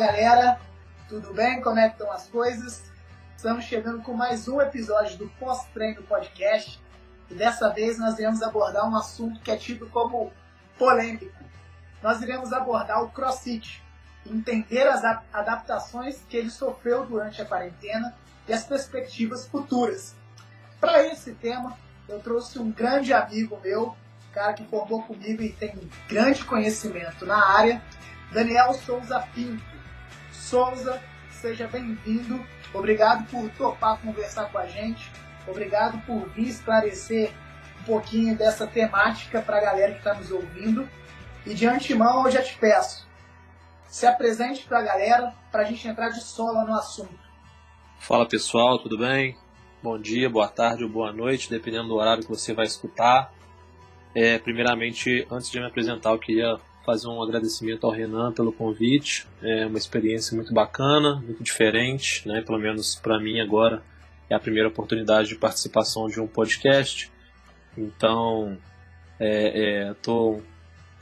Galera, tudo bem? Como é que estão as coisas? Estamos chegando com mais um episódio do Pós-Treino Podcast e dessa vez nós iremos abordar um assunto que é tido como polêmico. Nós iremos abordar o CrossFit, entender as adaptações que ele sofreu durante a quarentena e as perspectivas futuras. Para esse tema, eu trouxe um grande amigo meu, cara que formou comigo e tem grande conhecimento na área, Daniel Souza Pinto. Souza, seja bem-vindo. Obrigado por topar conversar com a gente. Obrigado por vir esclarecer um pouquinho dessa temática para a galera que está nos ouvindo. E de antemão eu já te peço, se apresente para a galera para a gente entrar de sola no assunto. Fala pessoal, tudo bem? Bom dia, boa tarde ou boa noite, dependendo do horário que você vai escutar. É, primeiramente, antes de me apresentar, eu queria fazer um agradecimento ao Renan pelo convite. É uma experiência muito bacana, muito diferente, né? Pelo menos para mim agora é a primeira oportunidade de participação de um podcast. Então, é, é,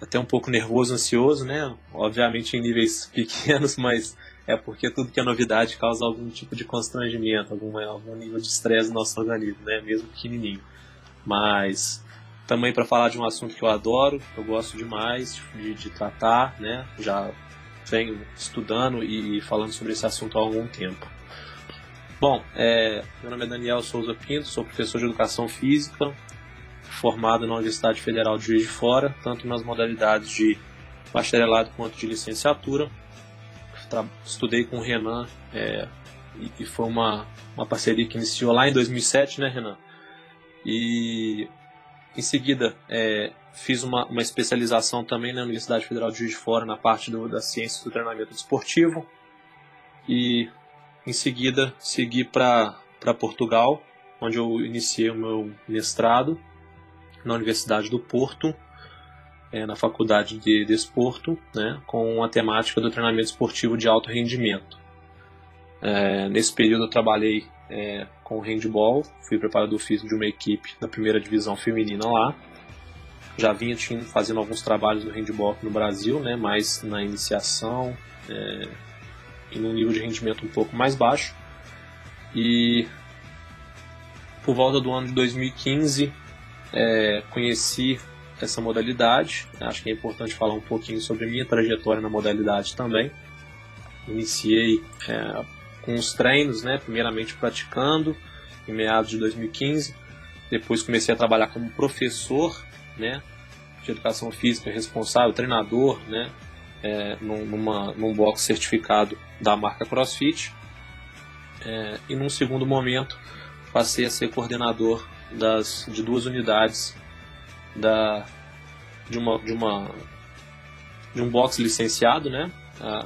até um pouco nervoso, ansioso, né? Obviamente em níveis pequenos, mas é porque tudo que é novidade causa algum tipo de constrangimento, algum, algum nível de estresse no nosso organismo, né? Mesmo pequenininho. Mas também para falar de um assunto que eu adoro, eu gosto demais de, de tratar, né? Já venho estudando e falando sobre esse assunto há algum tempo. Bom, é, meu nome é Daniel Souza Pinto, sou professor de Educação Física, formado na Universidade Federal de Juiz de Fora, tanto nas modalidades de bacharelado quanto de licenciatura. Estudei com o Renan é, e, e foi uma, uma parceria que iniciou lá em 2007, né, Renan? E em seguida, é, fiz uma, uma, especialização também na Universidade Federal de Juiz de Fora na parte do, das ciências do treinamento esportivo. E em seguida, segui para Portugal, onde eu iniciei o meu mestrado na Universidade do Porto, é, na Faculdade de Desporto, né, com a temática do treinamento esportivo de alto rendimento. É, nesse período eu trabalhei é, com handball, fui preparador físico de uma equipe da primeira divisão feminina lá. Já vinha fazendo alguns trabalhos no handball no Brasil, né, mais na iniciação é, e num nível de rendimento um pouco mais baixo. E por volta do ano de 2015 é, conheci essa modalidade. Acho que é importante falar um pouquinho sobre a minha trajetória na modalidade também. Iniciei é, com os treinos, né? Primeiramente praticando em meados de 2015. Depois comecei a trabalhar como professor, né? De educação física responsável, treinador, né? É, numa, num box certificado da marca CrossFit. É, e num segundo momento passei a ser coordenador das, de duas unidades da, de, uma, de, uma, de um box licenciado né,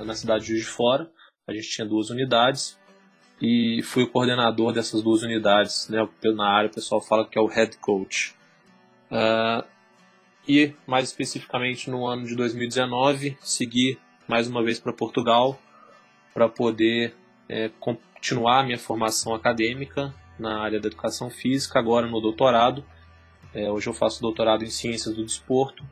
na cidade de Juiz de Fora a gente tinha duas unidades e fui o coordenador dessas duas unidades, né? Na área o pessoal fala que é o head coach. Uh, e mais especificamente no ano de 2019 segui mais uma vez para Portugal para poder é, continuar a minha formação acadêmica na área da educação física, agora no doutorado. É, hoje eu faço doutorado em ciências do desporto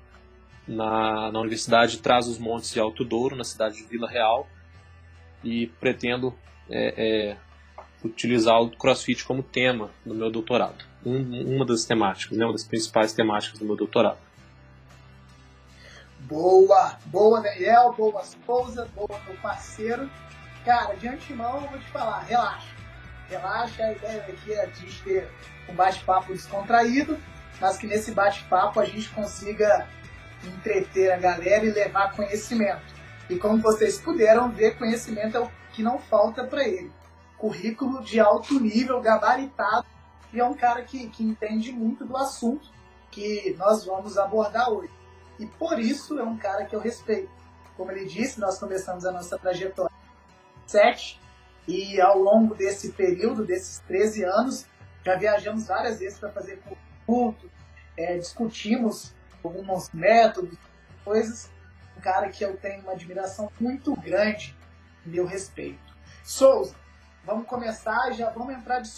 na, na Universidade de Trás-os-Montes de Alto Douro, na cidade de Vila Real e pretendo é, é, utilizar o CrossFit como tema no meu doutorado. Um, uma das temáticas, né, uma das principais temáticas do meu doutorado. Boa, boa Daniel, boa esposa, boa meu parceiro. Cara, de antemão eu vou te falar, relaxa. Relaxa, a ideia aqui é a gente ter um bate-papo descontraído, mas que nesse bate-papo a gente consiga entreter a galera e levar conhecimento. E como vocês puderam ver, conhecimento é o que não falta para ele. Currículo de alto nível, gabaritado, e é um cara que, que entende muito do assunto que nós vamos abordar hoje. E por isso é um cara que eu respeito. Como ele disse, nós começamos a nossa trajetória 7 e ao longo desse período, desses 13 anos, já viajamos várias vezes para fazer culto, é, discutimos alguns métodos, coisas cara que eu tenho uma admiração muito grande e meu respeito. Souza, vamos começar já vamos entrar de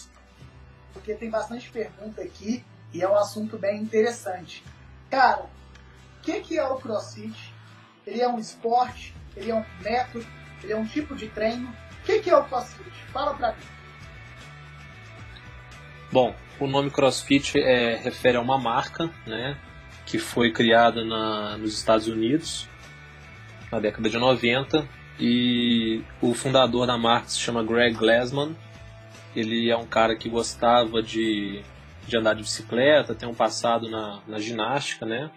porque tem bastante pergunta aqui e é um assunto bem interessante. Cara, o que, que é o CrossFit? Ele é um esporte? Ele é um método? Ele é um tipo de treino? O que, que é o CrossFit? Fala pra mim. Bom, o nome CrossFit é, refere a uma marca, né, que foi criada na, nos Estados Unidos na década de 90 e o fundador da marca se chama Greg Glassman. Ele é um cara que gostava de, de andar de bicicleta, tem um passado na, na ginástica, né?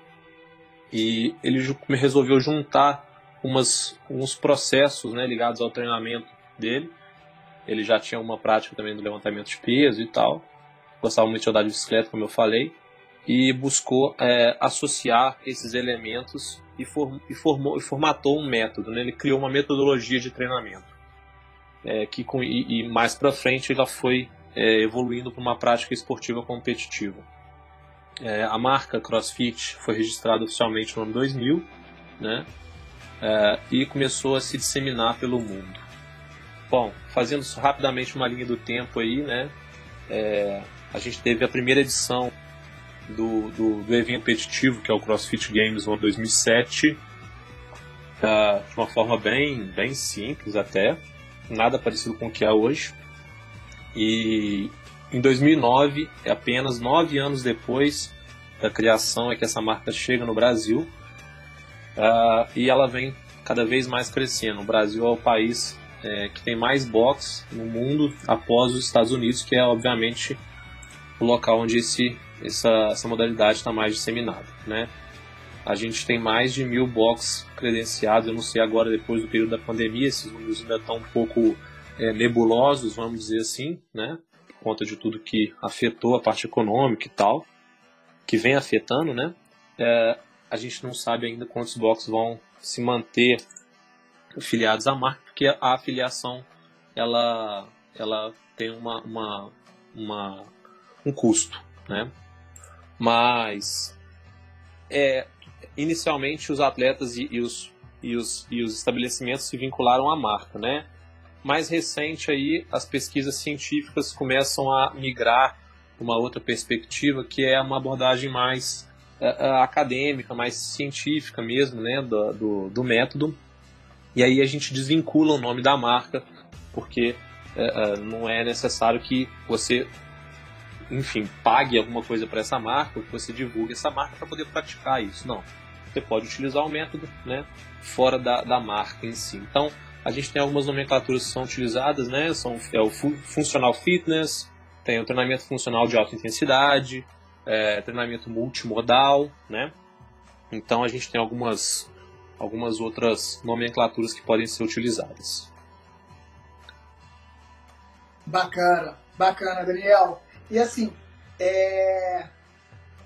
E ele resolveu juntar umas, uns processos né, ligados ao treinamento dele. Ele já tinha uma prática também do levantamento de peso e tal. Gostava muito de andar de bicicleta, como eu falei. E buscou é, associar esses elementos e, form, e, formou, e formatou um método. Né? Ele criou uma metodologia de treinamento. É, que com, e, e mais para frente ela foi é, evoluindo para uma prática esportiva competitiva. É, a marca CrossFit foi registrada oficialmente no ano 2000, né? É, e começou a se disseminar pelo mundo. Bom, fazendo rapidamente uma linha do tempo aí, né? É, a gente teve a primeira edição do, do, do, evento competitivo, que é o CrossFit Games no 2007, uh, de uma forma bem, bem simples até, nada parecido com o que é hoje. E em 2009, é apenas nove anos depois da criação, é que essa marca chega no Brasil uh, e ela vem cada vez mais crescendo. O Brasil é o país é, que tem mais box no mundo após os Estados Unidos, que é obviamente o local onde esse, essa, essa modalidade está mais disseminada. Né? A gente tem mais de mil box credenciados, eu não sei agora depois do período da pandemia, esses números ainda estão um pouco é, nebulosos, vamos dizer assim, né? conta de tudo que afetou a parte econômica e tal, que vem afetando, né? É, a gente não sabe ainda quantos boxes vão se manter filiados à marca, porque a afiliação ela, ela tem uma, uma, uma um custo, né? Mas é, inicialmente os atletas e, e, os, e, os, e os estabelecimentos se vincularam à marca, né? mais recente aí as pesquisas científicas começam a migrar uma outra perspectiva que é uma abordagem mais uh, acadêmica, mais científica mesmo, né, do, do, do, método. E aí a gente desvincula o nome da marca porque uh, não é necessário que você, enfim, pague alguma coisa para essa marca ou que você divulgue essa marca para poder praticar isso. Não, você pode utilizar o método, né, fora da, da marca em si. Então a gente tem algumas nomenclaturas que são utilizadas, né? São, é o Functional Fitness, tem o treinamento funcional de alta intensidade, é, treinamento multimodal, né? Então a gente tem algumas, algumas outras nomenclaturas que podem ser utilizadas. Bacana, bacana, Daniel. E assim, é...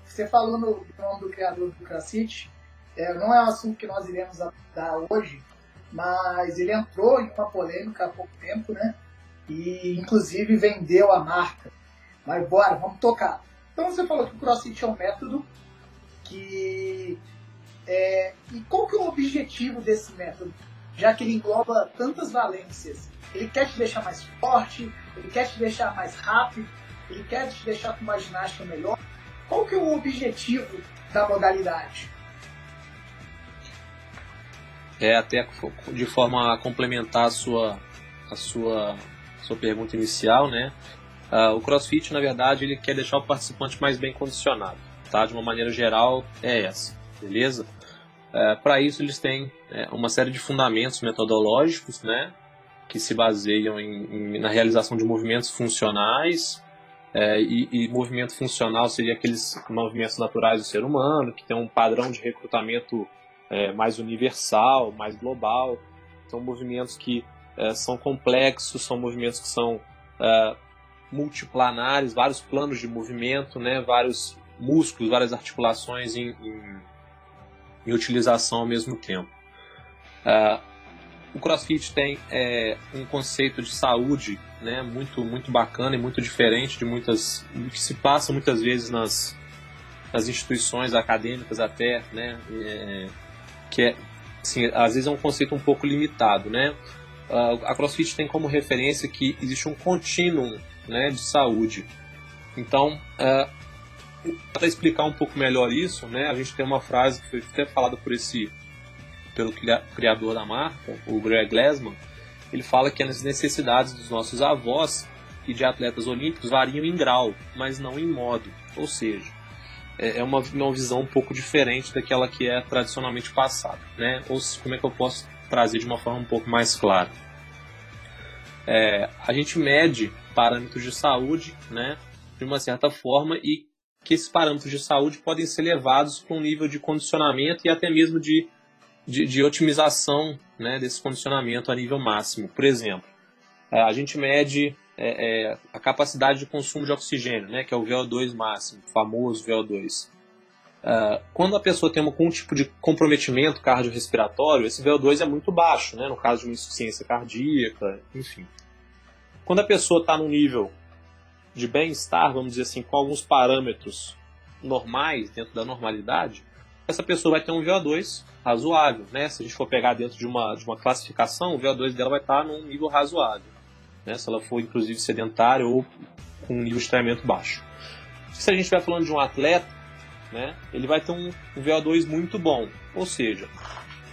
você falou no nome do criador do CrossFit, é, não é um assunto que nós iremos abordar hoje, mas ele entrou em uma polêmica há pouco tempo, né? E inclusive vendeu a marca. Mas bora, vamos tocar. Então você falou que o CrossFit é um método que. É, e qual que é o objetivo desse método? Já que ele engloba tantas valências. Ele quer te deixar mais forte, ele quer te deixar mais rápido, ele quer te deixar com uma ginástica melhor. Qual que é o objetivo da modalidade? é até de forma a complementar a sua, a sua, sua pergunta inicial, né? Uh, o CrossFit, na verdade, ele quer deixar o participante mais bem condicionado, tá? De uma maneira geral, é essa, beleza? Uh, Para isso, eles têm é, uma série de fundamentos metodológicos, né? Que se baseiam em, em, na realização de movimentos funcionais, é, e, e, movimento funcional seria aqueles movimentos naturais do ser humano, que tem um padrão de recrutamento é, mais universal, mais global. São movimentos que é, são complexos, são movimentos que são é, multiplanares, vários planos de movimento, né, vários músculos, várias articulações em, em, em utilização ao mesmo tempo. É, o CrossFit tem é, um conceito de saúde né, muito, muito bacana e muito diferente de muitas que se passa muitas vezes nas, nas instituições acadêmicas até, né, é, que é, assim, às vezes é um conceito um pouco limitado, né? A CrossFit tem como referência que existe um contínuo né, de saúde. Então, uh, para explicar um pouco melhor isso, né, a gente tem uma frase que foi até falada por esse, pelo criador da marca, o Greg Glassman, ele fala que as necessidades dos nossos avós e de atletas olímpicos variam em grau, mas não em modo. Ou seja, é, é uma, uma visão um pouco diferente daquela que é tradicionalmente passada. Né? Ou como é que eu posso trazer de uma forma um pouco mais clara? É, a gente mede parâmetros de saúde né, de uma certa forma e que esses parâmetros de saúde podem ser levados para um nível de condicionamento e até mesmo de, de, de otimização né, desse condicionamento a nível máximo. Por exemplo, é, a gente mede é, é, a capacidade de consumo de oxigênio, né, que é o VO2 máximo, famoso VO2. Uh, quando a pessoa tem algum tipo de comprometimento cardiorrespiratório, esse VO2 é muito baixo, né, no caso de uma insuficiência cardíaca, enfim. Quando a pessoa está num nível de bem-estar, vamos dizer assim, com alguns parâmetros normais, dentro da normalidade, essa pessoa vai ter um VO2 razoável. Né? Se a gente for pegar dentro de uma, de uma classificação, o VO2 dela vai estar num nível razoável. Né? Se ela for, inclusive, sedentária ou com um nível de treinamento baixo. Se a gente estiver falando de um atleta, né, ele vai ter um VO2 muito bom. Ou seja,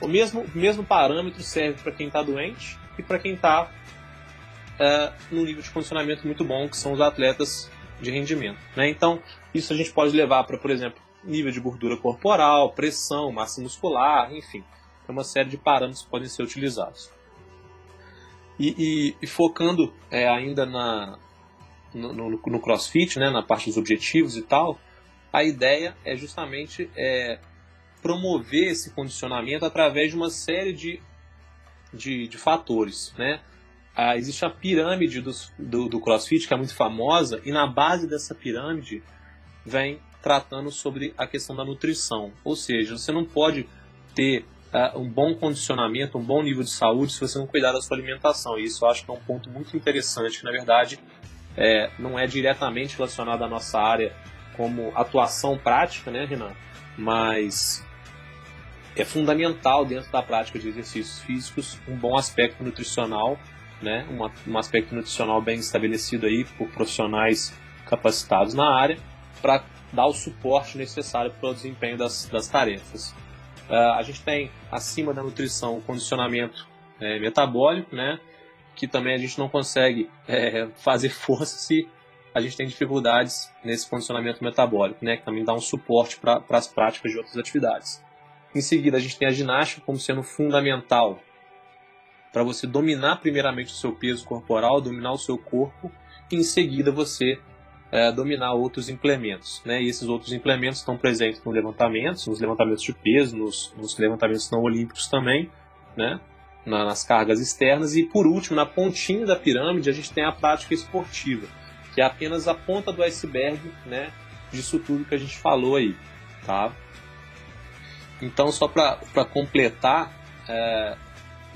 o mesmo, mesmo parâmetro serve para quem está doente e para quem está uh, num nível de condicionamento muito bom, que são os atletas de rendimento. Né? Então, isso a gente pode levar para, por exemplo, nível de gordura corporal, pressão, massa muscular, enfim, é uma série de parâmetros que podem ser utilizados. E, e, e focando é, ainda na, no, no, no, CrossFit, né, na parte dos objetivos e tal, a ideia é justamente é, promover esse condicionamento através de uma série de, de, de fatores, né? ah, existe a pirâmide do, do, do CrossFit, que é muito famosa, e na base dessa pirâmide vem tratando sobre a questão da nutrição. Ou seja, você não pode ter uh, um bom condicionamento, um bom nível de saúde se você não cuidar da sua alimentação. E isso eu acho que é um ponto muito interessante, que na verdade é, não é diretamente relacionado à nossa área como atuação prática, né, Renan? Mas é fundamental dentro da prática de exercícios físicos um bom aspecto nutricional né, um aspecto nutricional bem estabelecido aí por profissionais capacitados na área para dar o suporte necessário para o desempenho das, das tarefas. Uh, a gente tem acima da nutrição o condicionamento é, metabólico, né, que também a gente não consegue é, fazer força se a gente tem dificuldades nesse condicionamento metabólico, né, que também dá um suporte para as práticas de outras atividades. Em seguida, a gente tem a ginástica como sendo fundamental para você dominar primeiramente o seu peso corporal, dominar o seu corpo, e em seguida você é, dominar outros implementos. Né? E esses outros implementos estão presentes nos levantamentos, nos levantamentos de peso, nos, nos levantamentos não olímpicos também, né? Na, nas cargas externas. E por último, na pontinha da pirâmide, a gente tem a prática esportiva, que é apenas a ponta do iceberg né, disso tudo que a gente falou aí. Tá? Então, só para completar, é,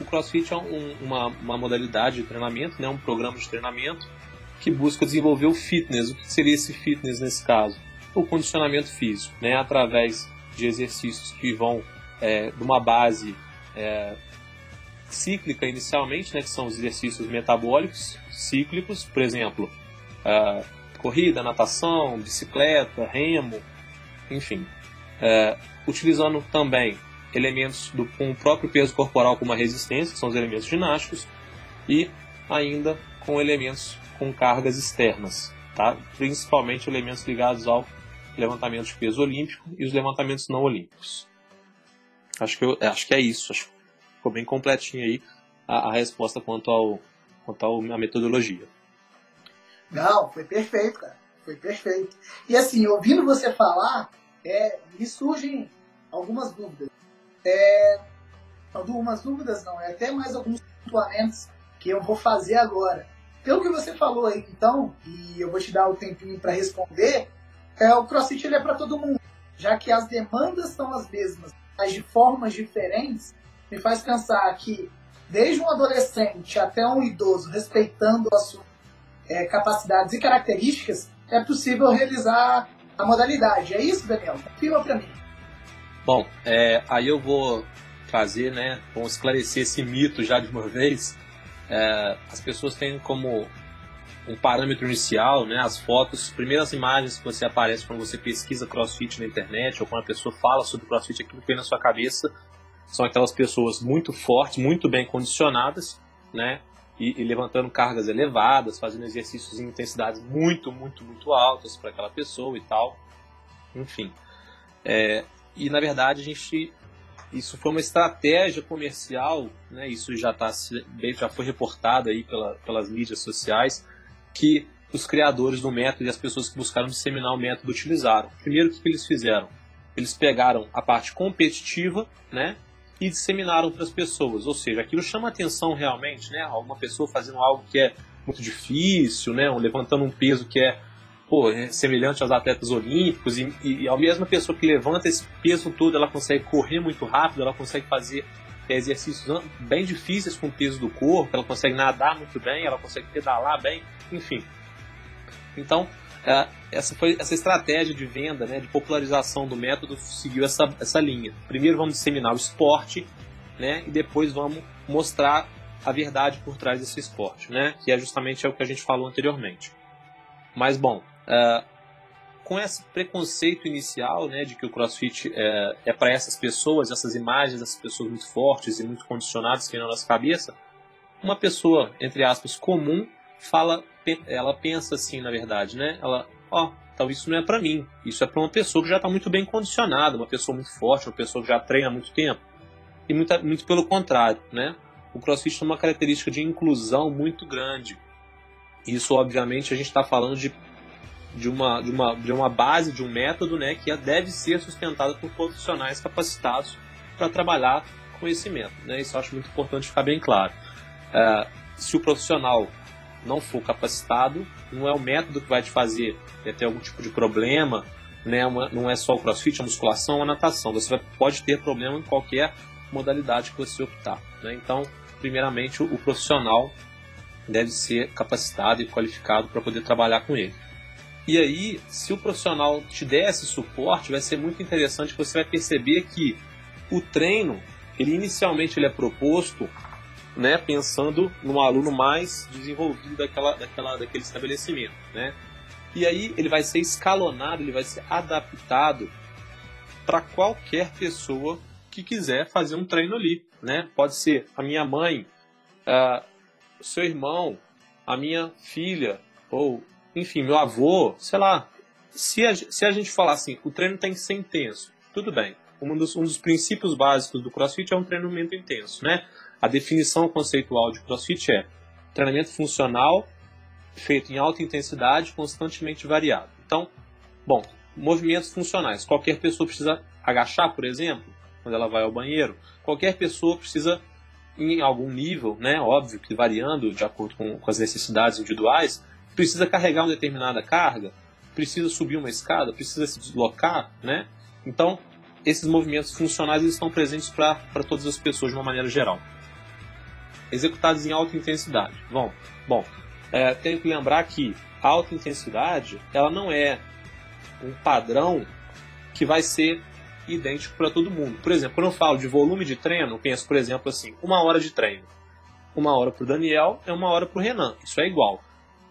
o CrossFit é um, uma, uma modalidade de treinamento, né, um programa de treinamento que busca desenvolver o fitness. O que seria esse fitness nesse caso? O condicionamento físico, né, através de exercícios que vão é, de uma base é, cíclica inicialmente, né, que são os exercícios metabólicos cíclicos, por exemplo, uh, corrida, natação, bicicleta, remo, enfim. Uh, utilizando também elementos do, com o próprio peso corporal como a resistência, que são os elementos ginásticos, e ainda com elementos com cargas externas, tá? principalmente elementos ligados ao levantamento de peso olímpico e os levantamentos não olímpicos. Acho que, eu, acho que é isso, acho que ficou bem completinho aí a, a resposta quanto, ao, quanto à metodologia. Não, foi perfeito, cara. Foi perfeito. E assim, ouvindo você falar, é, me surgem algumas dúvidas é, algumas dúvidas, não, é até mais alguns pontuamentos que eu vou fazer agora. Pelo que você falou aí, então, e eu vou te dar o tempinho para responder, é, o CrossFit ele é para todo mundo, já que as demandas são as mesmas, mas de formas diferentes, me faz pensar que desde um adolescente até um idoso, respeitando as suas é, capacidades e características, é possível realizar a modalidade. É isso, Daniel? Confirma para mim. Bom, é, aí eu vou trazer, né, vamos esclarecer esse mito já de uma vez. É, as pessoas têm como um parâmetro inicial, né, as fotos, primeiras imagens que você aparece quando você pesquisa CrossFit na internet ou quando a pessoa fala sobre CrossFit, aquilo que vem na sua cabeça são aquelas pessoas muito fortes, muito bem condicionadas, né, e, e, levantando cargas elevadas, fazendo exercícios em intensidades muito, muito, muito altas para aquela pessoa e tal. Enfim. É, e na verdade a gente isso foi uma estratégia comercial, né? Isso já tá já foi reportado aí pela, pelas mídias sociais que os criadores do método e as pessoas que buscaram disseminar o método utilizaram. Primeiro, o que eles fizeram? Eles pegaram a parte competitiva, né? E disseminaram para as pessoas. Ou seja, aquilo chama atenção realmente, né? Uma pessoa fazendo algo que é muito difícil, né? Levantando um peso que é pô, é semelhante aos atletas olímpicos, e, e, a mesma pessoa que levanta esse peso todo, ela consegue correr muito rápido, ela consegue fazer é, exercícios bem difíceis com o peso do corpo, ela consegue nadar muito bem, ela consegue pedalar bem, enfim. Então, é, essa foi essa estratégia de venda, né, de popularização do método seguiu essa, essa linha. Primeiro vamos disseminar o esporte, né, e depois vamos mostrar a verdade por trás desse esporte, né, que é justamente o que a gente falou anteriormente. Mas bom, Uh, com esse preconceito inicial, né, de que o CrossFit é, é para essas pessoas, essas imagens dessas pessoas muito fortes e muito condicionadas que na nossa cabeça, uma pessoa, entre aspas, comum, fala, ela pensa assim, na verdade, né? Ela, ó, oh, talvez isso não é para mim. Isso é para uma pessoa que já está muito bem condicionada, uma pessoa muito forte, uma pessoa que já treina há muito tempo. E muito, muito pelo contrário, né? O CrossFit tem uma característica de inclusão muito grande. Isso, obviamente, a gente está falando de de uma, de uma, de uma base, de um método, né, que deve ser sustentado por profissionais capacitados para trabalhar com método. Né? Isso eu acho muito importante ficar bem claro. Uh, se o profissional não for capacitado, não é o método que vai te fazer ter algum tipo de problema, né? Uma, não é só o crossfit, a musculação, a natação. Você vai, pode ter problema em qualquer modalidade que você optar. Né? Então, primeiramente, o, o profissional deve ser capacitado e qualificado para poder trabalhar com ele. E aí, se o profissional te der esse suporte, vai ser muito interessante, você vai perceber que o treino, ele inicialmente ele é proposto né, pensando no aluno mais desenvolvido daquela, daquela, daquele estabelecimento. Né? E aí ele vai ser escalonado, ele vai ser adaptado para qualquer pessoa que quiser fazer um treino ali. Né? Pode ser a minha mãe, uh, seu irmão, a minha filha, ou enfim, meu avô, sei lá. Se a, se a gente falar assim, o treino tem que ser intenso, tudo bem. Um dos, um dos princípios básicos do CrossFit é um treinamento intenso, né? A definição conceitual de CrossFit é treinamento funcional feito em alta intensidade, constantemente variado. Então, bom, movimentos funcionais. Qualquer pessoa precisa agachar, por exemplo, quando ela vai ao banheiro. Qualquer pessoa precisa, em algum nível, né, óbvio que variando de acordo com, com as necessidades individuais, precisa carregar uma determinada carga, precisa subir uma escada, precisa se deslocar, né? Então, esses movimentos funcionais estão presentes para todas as pessoas de uma maneira geral. Executados em alta intensidade. Bom, bom é, tenho que lembrar que a alta intensidade ela não é um padrão que vai ser idêntico para todo mundo. Por exemplo, quando eu falo de volume de treino, penso, por exemplo, assim, uma hora de treino. Uma hora para o Daniel é uma hora para o Renan. Isso é igual.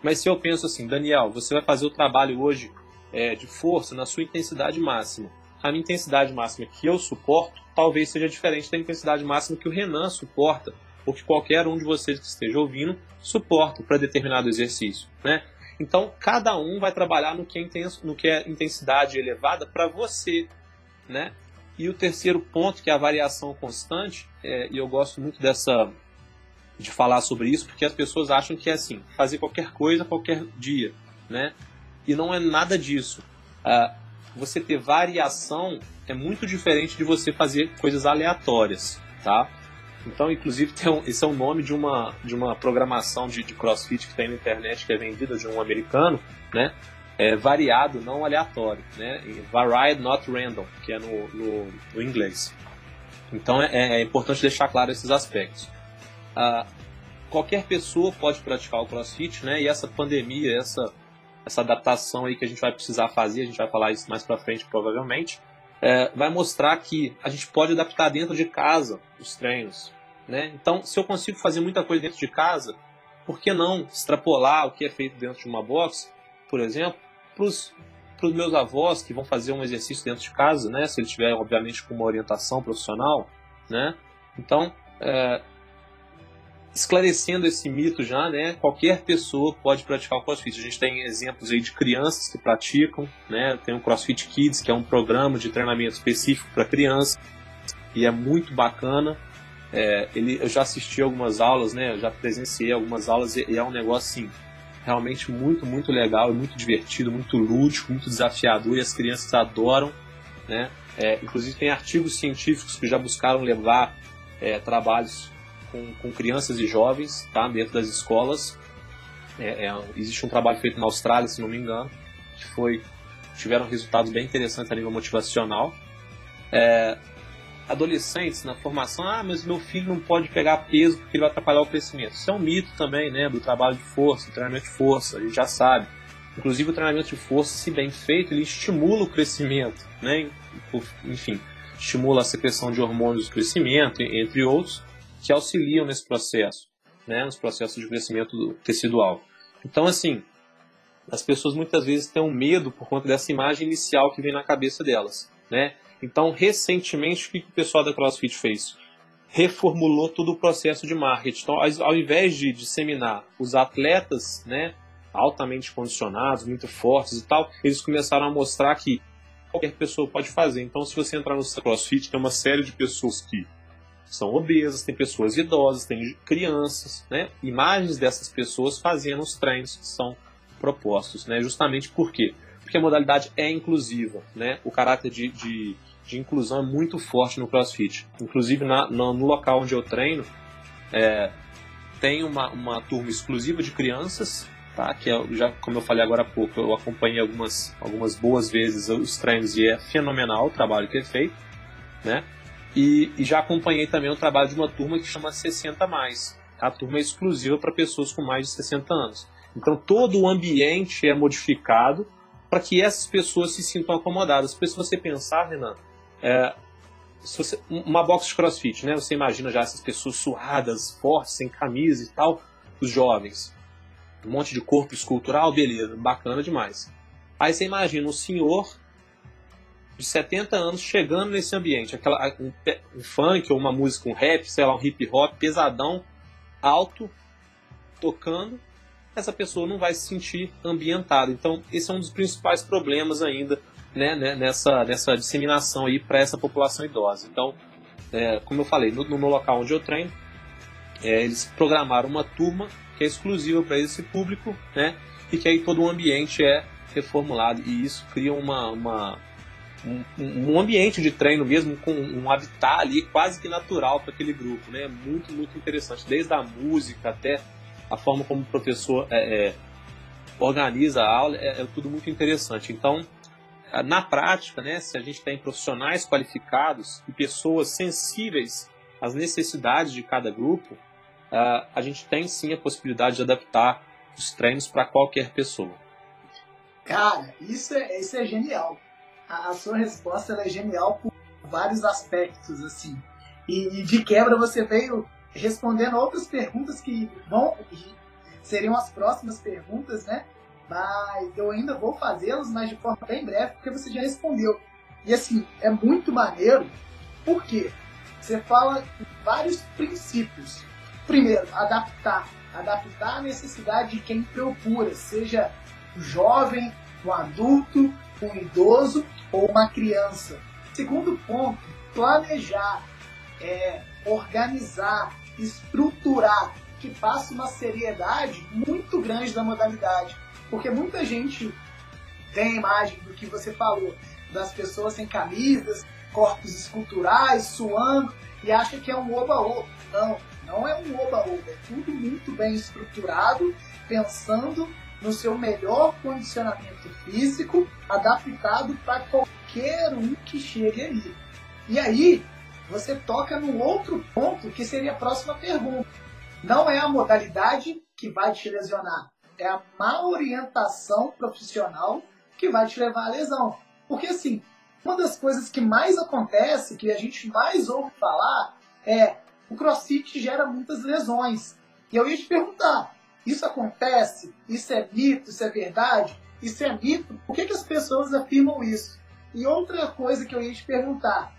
Mas se eu penso assim, Daniel, você vai fazer o trabalho hoje é, de força na sua intensidade máxima. A minha intensidade máxima que eu suporto talvez seja diferente da intensidade máxima que o Renan suporta, ou que qualquer um de vocês que esteja ouvindo suporta para determinado exercício. Né? Então, cada um vai trabalhar no que é, intenso, no que é intensidade elevada para você. Né? E o terceiro ponto, que é a variação constante, é, e eu gosto muito dessa, de falar sobre isso, porque as pessoas acham que é assim, fazer qualquer coisa qualquer dia, né? E não é nada disso. Uh, você ter variação é muito diferente de você fazer coisas aleatórias, tá? Então, inclusive, tem um, esse é o nome de uma, de uma programação de, de CrossFit que tem na internet, que é vendida de um americano, né? É variado, não aleatório, né? Varied, not random, que é no, no, no inglês. Então, é, é importante deixar claro esses aspectos. Qualquer pessoa pode praticar o CrossFit, né? E essa pandemia, essa essa adaptação aí que a gente vai precisar fazer, a gente vai falar isso mais para frente provavelmente, é, vai mostrar que a gente pode adaptar dentro de casa os treinos, né? Então, se eu consigo fazer muita coisa dentro de casa, por que não extrapolar o que é feito dentro de uma box, por exemplo, para os meus avós que vão fazer um exercício dentro de casa, né? Se eles tiverem, obviamente, com uma orientação profissional, né? Então, é, esclarecendo esse mito já, né? Qualquer pessoa pode praticar o CrossFit. A gente tem exemplos aí de crianças que praticam, né? Tem o CrossFit Kids, que é um programa de treinamento específico para crianças e é muito bacana. É, ele, eu já assisti algumas aulas, né? Eu já presenciei algumas aulas e, e é um negócio assim realmente muito, muito legal, muito divertido, muito lúdico, muito desafiador e as crianças adoram, né? É, inclusive tem artigos científicos que já buscaram levar é, trabalhos com, com, crianças e jovens, tá? Dentro das escolas. É, é existe um trabalho feito na Austrália, se não me engano, que foi tiveram resultados bem interessantes a nível motivacional. É, adolescentes na formação, ah, mas meu filho não pode pegar peso porque ele vai atrapalhar o crescimento. Isso é um mito também, né, do trabalho de força, do treinamento de força, a gente já sabe. Inclusive o treinamento de força, se bem feito, ele estimula o crescimento, né, enfim, estimula a secreção de hormônios do crescimento, entre outros, que auxiliam nesse processo, né, nos processos de crescimento tecidual. Então, assim, as pessoas muitas vezes têm um medo por conta dessa imagem inicial que vem na cabeça delas, né? Então, recentemente, o que o pessoal da CrossFit fez? Reformulou todo o processo de marketing. Então, ao invés de disseminar os atletas, né, altamente condicionados, muito fortes e tal, eles começaram a mostrar que qualquer pessoa pode fazer. Então, se você entrar no CrossFit, tem uma série de pessoas que são obesas, tem pessoas idosas, tem crianças, né? Imagens dessas pessoas fazendo os treinos que são propostos, né? Justamente por quê? Porque a modalidade é inclusiva, né? O caráter de, de de inclusão é muito forte no CrossFit. Inclusive na, no, no local onde eu treino, é, tem uma, uma turma exclusiva de crianças, tá? Que é, já, como eu falei agora há pouco, eu acompanhei algumas, algumas boas vezes os treinos e é fenomenal o trabalho que é feito, né? E, e já acompanhei também o trabalho de uma turma que chama 60 mais. A turma é exclusiva para pessoas com mais de 60 anos. Então todo o ambiente é modificado para que essas pessoas se sintam acomodadas. Porque se você pensar, Renan, é, você, uma box de crossfit, né? Você imagina já essas pessoas suadas, fortes, sem camisa e tal, os jovens. Um monte de corpo escultural, beleza, bacana demais. Aí você imagina um senhor de 70 anos chegando nesse ambiente, aquela, um, um funk ou uma música, um rap, sei lá, um hip hop pesadão, alto, tocando, essa pessoa não vai se sentir ambientada. Então, esse é um dos principais problemas ainda né, né, nessa, nessa disseminação aí para essa população idosa. Então, é, como eu falei, no, no, local onde eu treino, é, eles programaram uma turma que é exclusiva para esse público, né, e que aí todo o ambiente é reformulado e isso cria uma, uma um, um, ambiente de treino mesmo com um habitat ali quase que natural para aquele grupo, né, muito muito interessante, desde a música até a forma como o professor é, é, organiza a aula é, é tudo muito interessante. Então na prática, né, se a gente tem profissionais qualificados e pessoas sensíveis às necessidades de cada grupo, uh, a gente tem sim a possibilidade de adaptar os treinos para qualquer pessoa. Cara, isso é, isso é genial. A, a sua resposta é genial por vários aspectos, assim. E, e, de quebra você veio respondendo outras perguntas que vão seriam as próximas perguntas, né? mas eu ainda vou fazê-los, mas de forma bem breve, porque você já respondeu. E assim, é muito maneiro, porque você fala vários princípios. Primeiro, adaptar. Adaptar a necessidade de quem procura, seja um jovem, um adulto, um idoso ou uma criança. Segundo ponto, planejar, é, organizar, estruturar, que passa uma seriedade muito grande da modalidade. Porque muita gente tem a imagem do que você falou, das pessoas sem camisas, corpos esculturais, suando, e acha que é um oba-oba. Não, não é um oba-oba. É tudo muito bem estruturado, pensando no seu melhor condicionamento físico, adaptado para qualquer um que chegue ali. E aí, você toca no outro ponto que seria a próxima pergunta. Não é a modalidade que vai te lesionar, é a má orientação profissional que vai te levar à lesão. Porque assim, uma das coisas que mais acontece, que a gente mais ouve falar, é o crossfit gera muitas lesões. E eu ia te perguntar, isso acontece? Isso é mito? Isso é verdade? Isso é mito? Por que, que as pessoas afirmam isso? E outra coisa que eu ia te perguntar,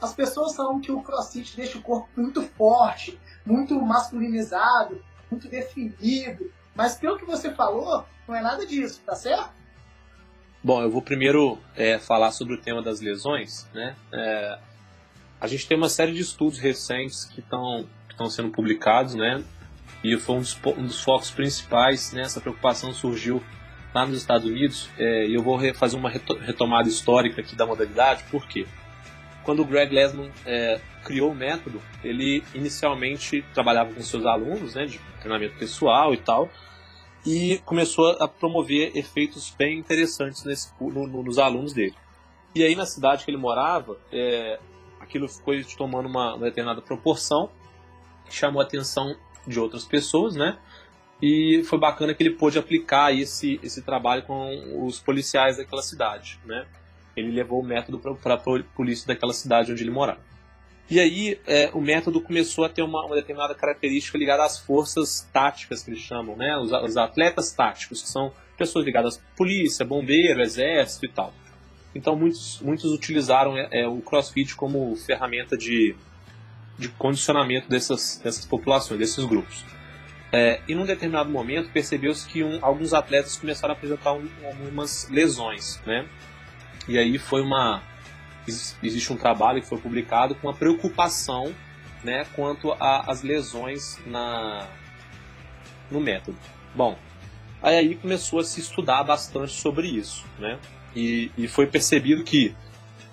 as pessoas falam que o crossfit deixa o corpo muito forte, muito masculinizado, muito definido. Mas pelo que você falou, não é nada disso, tá certo? Bom, eu vou primeiro é, falar sobre o tema das lesões. Né? É, a gente tem uma série de estudos recentes que estão sendo publicados, né? E foi um dos, um dos focos principais. Né? Essa preocupação surgiu lá nos Estados Unidos, é, e eu vou fazer uma retomada histórica aqui da modalidade, por quê? Quando o Greg Lesman é, criou o método, ele inicialmente trabalhava com seus alunos, né, de treinamento pessoal e tal, e começou a promover efeitos bem interessantes nesse, no, no, nos alunos dele. E aí na cidade que ele morava, é, aquilo foi tomando uma, uma determinada proporção, chamou a atenção de outras pessoas, né? E foi bacana que ele pôde aplicar esse, esse trabalho com os policiais daquela cidade, né? Ele levou o método para a polícia daquela cidade onde ele morava. E aí é, o método começou a ter uma, uma, determinada característica ligada às forças táticas que eles chamam, né? Os, os, atletas táticos, que são pessoas ligadas à polícia, bombeiro, exército e tal. Então muitos, muitos utilizaram é, é, o CrossFit como ferramenta de, de condicionamento dessas, dessas populações, desses grupos. É, e num determinado momento percebeu-se que um, alguns atletas começaram a apresentar um, algumas lesões, né? E aí foi uma existe um trabalho que foi publicado com uma preocupação né, quanto às lesões na, no método. Bom, aí começou a se estudar bastante sobre isso, né? E, e foi percebido que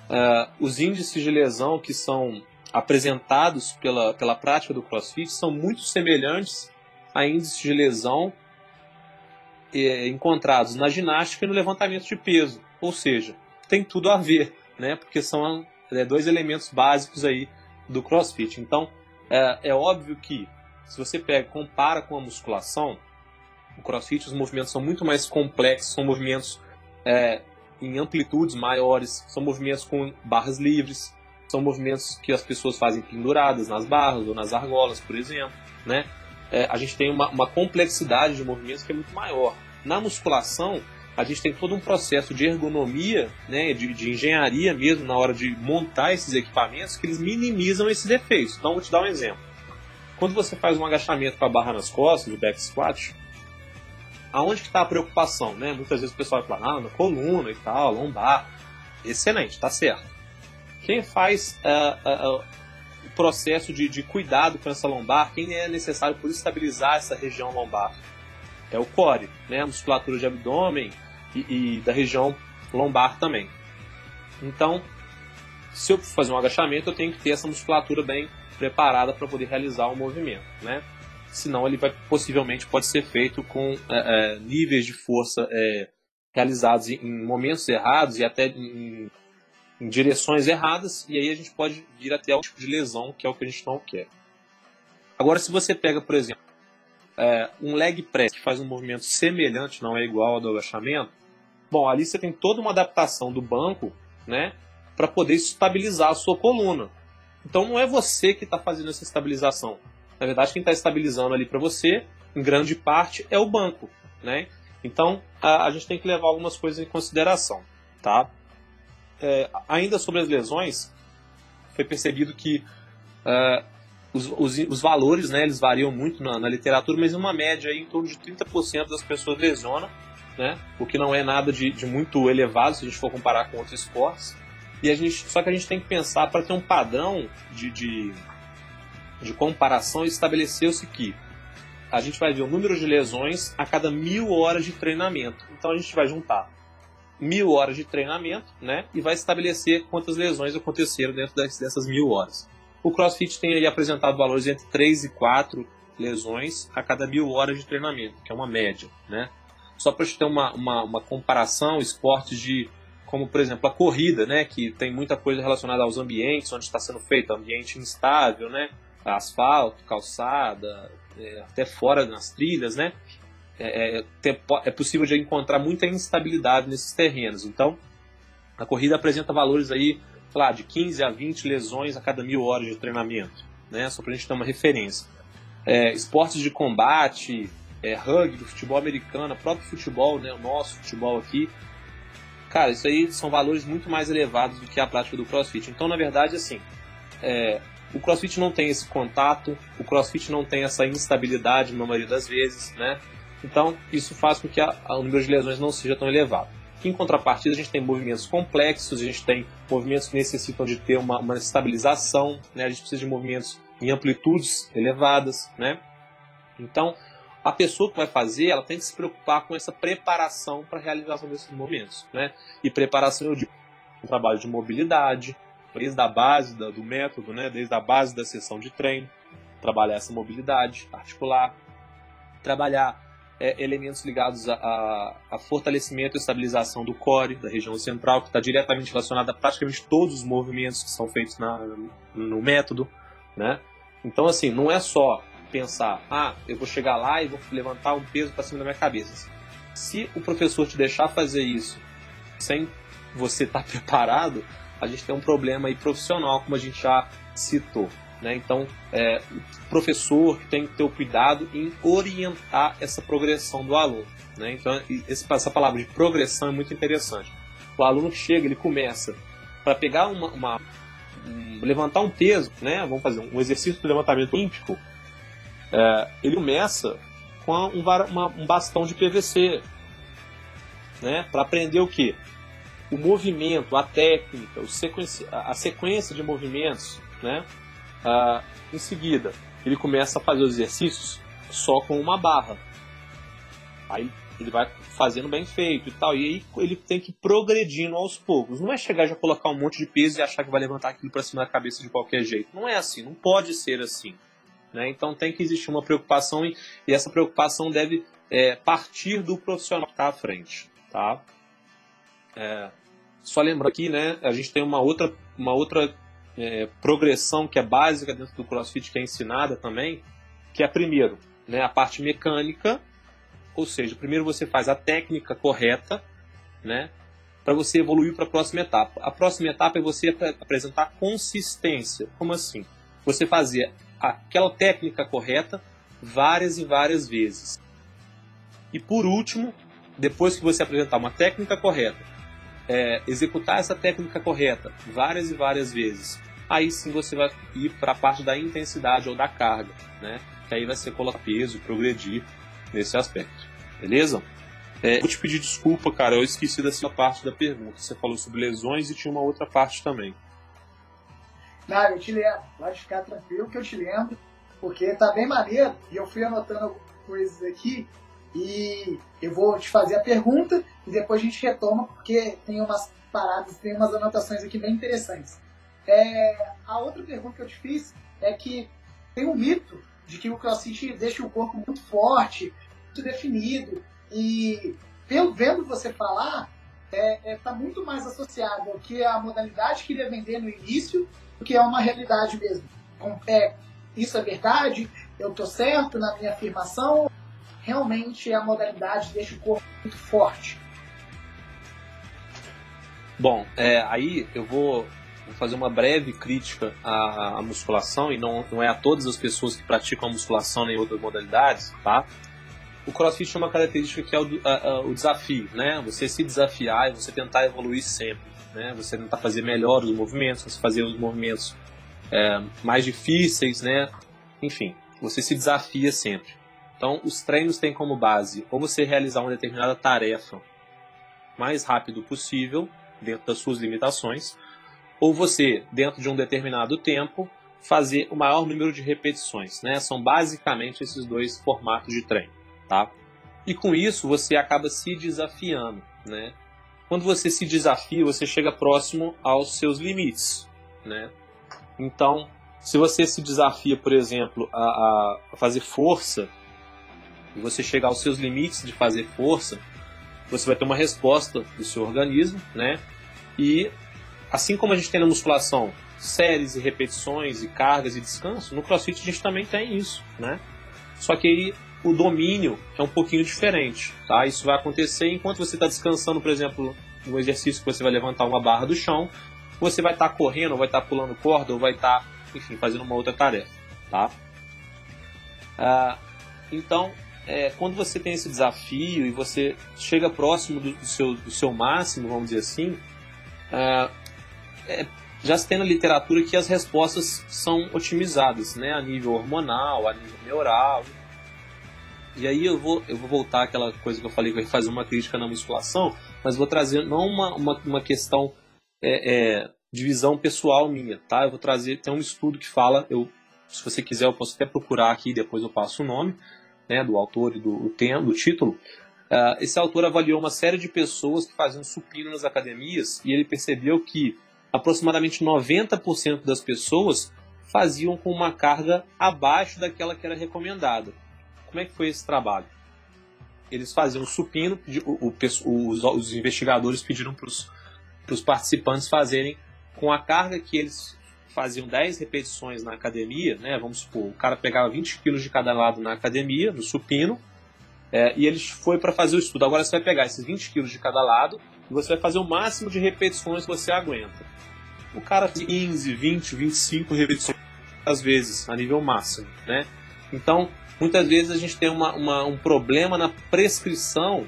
uh, os índices de lesão que são apresentados pela, pela prática do CrossFit são muito semelhantes a índices de lesão eh, encontrados na ginástica e no levantamento de peso. Ou seja, tem tudo a ver né? Porque são é, dois elementos básicos aí do CrossFit. Então, é, é óbvio que se você pega, compara com a musculação, o CrossFit os movimentos são muito mais complexos, são movimentos é, em amplitudes maiores, são movimentos com barras livres, são movimentos que as pessoas fazem penduradas nas barras ou nas argolas, por exemplo, né? É, a gente tem uma, uma complexidade de movimentos que é muito maior. Na musculação, a gente tem todo um processo de ergonomia, né, de, de, engenharia mesmo na hora de montar esses equipamentos que eles minimizam esses defeitos. Então, vou te dar um exemplo. Quando você faz um agachamento com a barra nas costas, o back squat, aonde que está a preocupação? Né? Muitas vezes o pessoal fala, ah, na coluna e tal, lombar. Excelente, tá certo. Quem faz uh, uh, o processo de, de cuidado com essa lombar, quem é necessário por estabilizar essa região lombar? É o core, né? a musculatura de abdômen, e, e da região lombar também. Então, se eu fazer um agachamento, eu tenho que ter essa musculatura bem preparada para poder realizar o movimento, né? Senão ele vai possivelmente pode ser feito com é, é, níveis de força é, realizados em, momentos errados e até em, em, direções erradas e aí a gente pode vir até o tipo de lesão que é o que a gente não quer. Agora, se você pega, por exemplo, é, um leg press que faz um movimento semelhante, não é igual ao do agachamento, Bom, ali você tem toda uma adaptação do banco, né, para poder estabilizar a sua coluna. Então não é você que está fazendo essa estabilização. Na verdade, quem está estabilizando ali para você, em grande parte, é o banco, né? Então a, a, gente tem que levar algumas coisas em consideração, tá? É, ainda sobre as lesões, foi percebido que uh, os, os, os, valores, né, eles variam muito na, na literatura, mas uma média aí, em torno de 30% das pessoas lesionam né? O que não é nada de, de muito elevado se a gente for comparar com outros esportes. E a gente, só que a gente tem que pensar para ter um padrão de, de, de comparação estabeleceu-se que a gente vai ver o número de lesões a cada mil horas de treinamento. Então a gente vai juntar mil horas de treinamento, né? E vai estabelecer quantas lesões aconteceram dentro dessas mil horas. O CrossFit tem aí apresentado valores entre 3 e 4 lesões a cada mil horas de treinamento, que é uma média, né? Só para gente ter uma, uma, uma comparação, esportes de como por exemplo a corrida, né, que tem muita coisa relacionada aos ambientes onde está sendo feito, ambiente instável, né, asfalto, calçada, é, até fora nas trilhas, né, é, é, é, possível de encontrar muita instabilidade nesses terrenos. Então, a corrida apresenta valores aí, sei lá, de 15 a 20 lesões a cada mil horas de treinamento, né, só para a gente ter uma referência. É, esportes de combate, é, rugby, futebol americano, próprio futebol, né, o nosso futebol aqui. Cara, isso aí são valores muito mais elevados do que a prática do crossfit. Então, na verdade, assim, é, o CrossFit não tem esse contato, o CrossFit não tem essa instabilidade na maioria das vezes, né? Então, isso faz com que a, a, o número de lesões não seja tão elevado. Em contrapartida, a gente tem movimentos complexos, a gente tem movimentos que necessitam de ter uma, uma estabilização, né? a gente precisa de movimentos em amplitudes elevadas. Né? Então, a pessoa que vai fazer, ela tem que se preocupar com essa preparação para a realização desses movimentos. Né? E preparação, eu digo, um trabalho de mobilidade, desde a base do método, né? desde a base da sessão de treino, trabalhar essa mobilidade articular, trabalhar é, elementos ligados a, a, a, fortalecimento e estabilização do core, da região central, que está diretamente relacionado a praticamente todos os movimentos que são feitos na, no método. Né? Então, assim, não é só pensar, ah, eu vou chegar lá e vou levantar um peso para cima da minha cabeça. Se o professor te deixar fazer isso sem você estar tá preparado, a gente tem um problema aí profissional, como a gente já citou. Né? Então, é, o professor tem que ter o cuidado em orientar essa progressão do aluno. Né? Então, essa palavra de progressão é muito interessante. O aluno chega, ele começa para pegar uma, uma um, levantar um peso, né? Vamos fazer um exercício de levantamento olímpico. É, ele começa com um, uma, um bastão de PVC, né? Para aprender o que? O movimento, a técnica, sequência, a sequência de movimentos, né? Ah, em seguida, ele começa a fazer os exercícios só com uma barra. Aí ele vai fazendo bem feito e tal. E aí ele tem que ir progredindo aos poucos. Não é chegar já colocar um monte de peso e achar que vai levantar aquilo para cima da cabeça de qualquer jeito. Não é assim, não pode ser assim. Né? Então tem que existir uma preocupação e, e essa preocupação deve é, partir do profissional que está à frente. Tá? É, só lembrando aqui, né, a gente tem uma outra, uma outra é, progressão que é básica dentro do CrossFit, que é ensinada também, que é primeiro, né, a parte mecânica, ou seja, primeiro você faz a técnica correta, né, para você evoluir para a próxima etapa. A próxima etapa é você apresentar consistência. Como assim? Você fazer aquela técnica correta várias e várias vezes. E por último, depois que você apresentar uma técnica correta, é, executar essa técnica correta várias e várias vezes, aí sim você vai ir para a parte da intensidade ou da carga, né? Que aí vai ser colocar peso, progredir nesse aspecto. Beleza? É, vou te pedir desculpa, cara, eu esqueci dessa parte da pergunta. Você falou sobre lesões e tinha uma outra parte também. Não, eu te lembro. Pode ficar tranquilo que eu te lembro, porque tá bem maneiro e eu fui anotando algumas coisas aqui e eu vou te fazer a pergunta e depois a gente retoma, porque tem umas paradas, tem umas anotações aqui bem interessantes. É, a outra pergunta que eu te fiz é que tem um mito de que o crossfit deixa o corpo muito forte, muito definido, e pelo, vendo você falar, está é, é, tá muito mais associado ao que a modalidade queria vender no início do que é uma realidade mesmo. É, isso é verdade? Eu estou certo na minha afirmação? Realmente a modalidade deixa o corpo muito forte? Bom, é, aí eu vou vou fazer uma breve crítica à, à, musculação, e não, não é a todas as pessoas que praticam a musculação nem outras modalidades, tá? O crossfit tem uma característica que é o, a, a, o desafio, né? Você se desafiar e você tentar evoluir sempre, né? Você tentar fazer melhor os movimentos, você fazer os movimentos é, mais difíceis, né? Enfim, você se desafia sempre. Então, os treinos têm como base ou você realizar uma determinada tarefa mais rápido possível, dentro das suas limitações, ou você, dentro de um determinado tempo, fazer o maior número de repetições. Né? São basicamente esses dois formatos de treino. Tá? E com isso você acaba se desafiando. Né? Quando você se desafia, você chega próximo aos seus limites. Né? Então, se você se desafia, por exemplo, a, a fazer força, e você chegar aos seus limites de fazer força, você vai ter uma resposta do seu organismo, né? E Assim como a gente tem na musculação séries e repetições e cargas e descanso, no CrossFit a gente também tem isso, né? Só que aí o domínio é um pouquinho diferente, tá? Isso vai acontecer enquanto você está descansando, por exemplo, no exercício que você vai levantar uma barra do chão, você vai estar tá correndo, ou vai estar tá pulando corda, ou vai estar, tá, enfim, fazendo uma outra tarefa, tá? Ah, então, é, quando você tem esse desafio e você chega próximo do, do, seu, do seu máximo, vamos dizer assim, ah, é, já se tem na literatura que as respostas são otimizadas, né, a nível hormonal, a nível neural. E aí eu vou, eu vou voltar àquela coisa que eu falei que ia fazer uma crítica na musculação, mas vou trazer não uma, uma, uma questão é, é, de visão pessoal minha, tá? Eu vou trazer, tem um estudo que fala, eu, se você quiser eu posso até procurar aqui, depois eu passo o nome, né, do autor e do, do, do título. Uh, esse autor avaliou uma série de pessoas que faziam supino nas academias e ele percebeu que aproximadamente 90% das pessoas faziam com uma carga abaixo daquela que era recomendada. Como é que foi esse trabalho? Eles faziam supino, os, investigadores pediram para os participantes fazerem com a carga que eles faziam 10 repetições na academia, né? Vamos supor, o cara pegava 20 quilos de cada lado na academia, no supino, é, e ele foi para fazer o estudo. Agora você vai pegar esses 20 quilos de cada lado e você vai fazer o máximo de repetições que você aguenta o cara 15, 20, 25 repetições às vezes, a nível máximo, né? Então, muitas vezes a gente tem uma, uma, um problema na prescrição,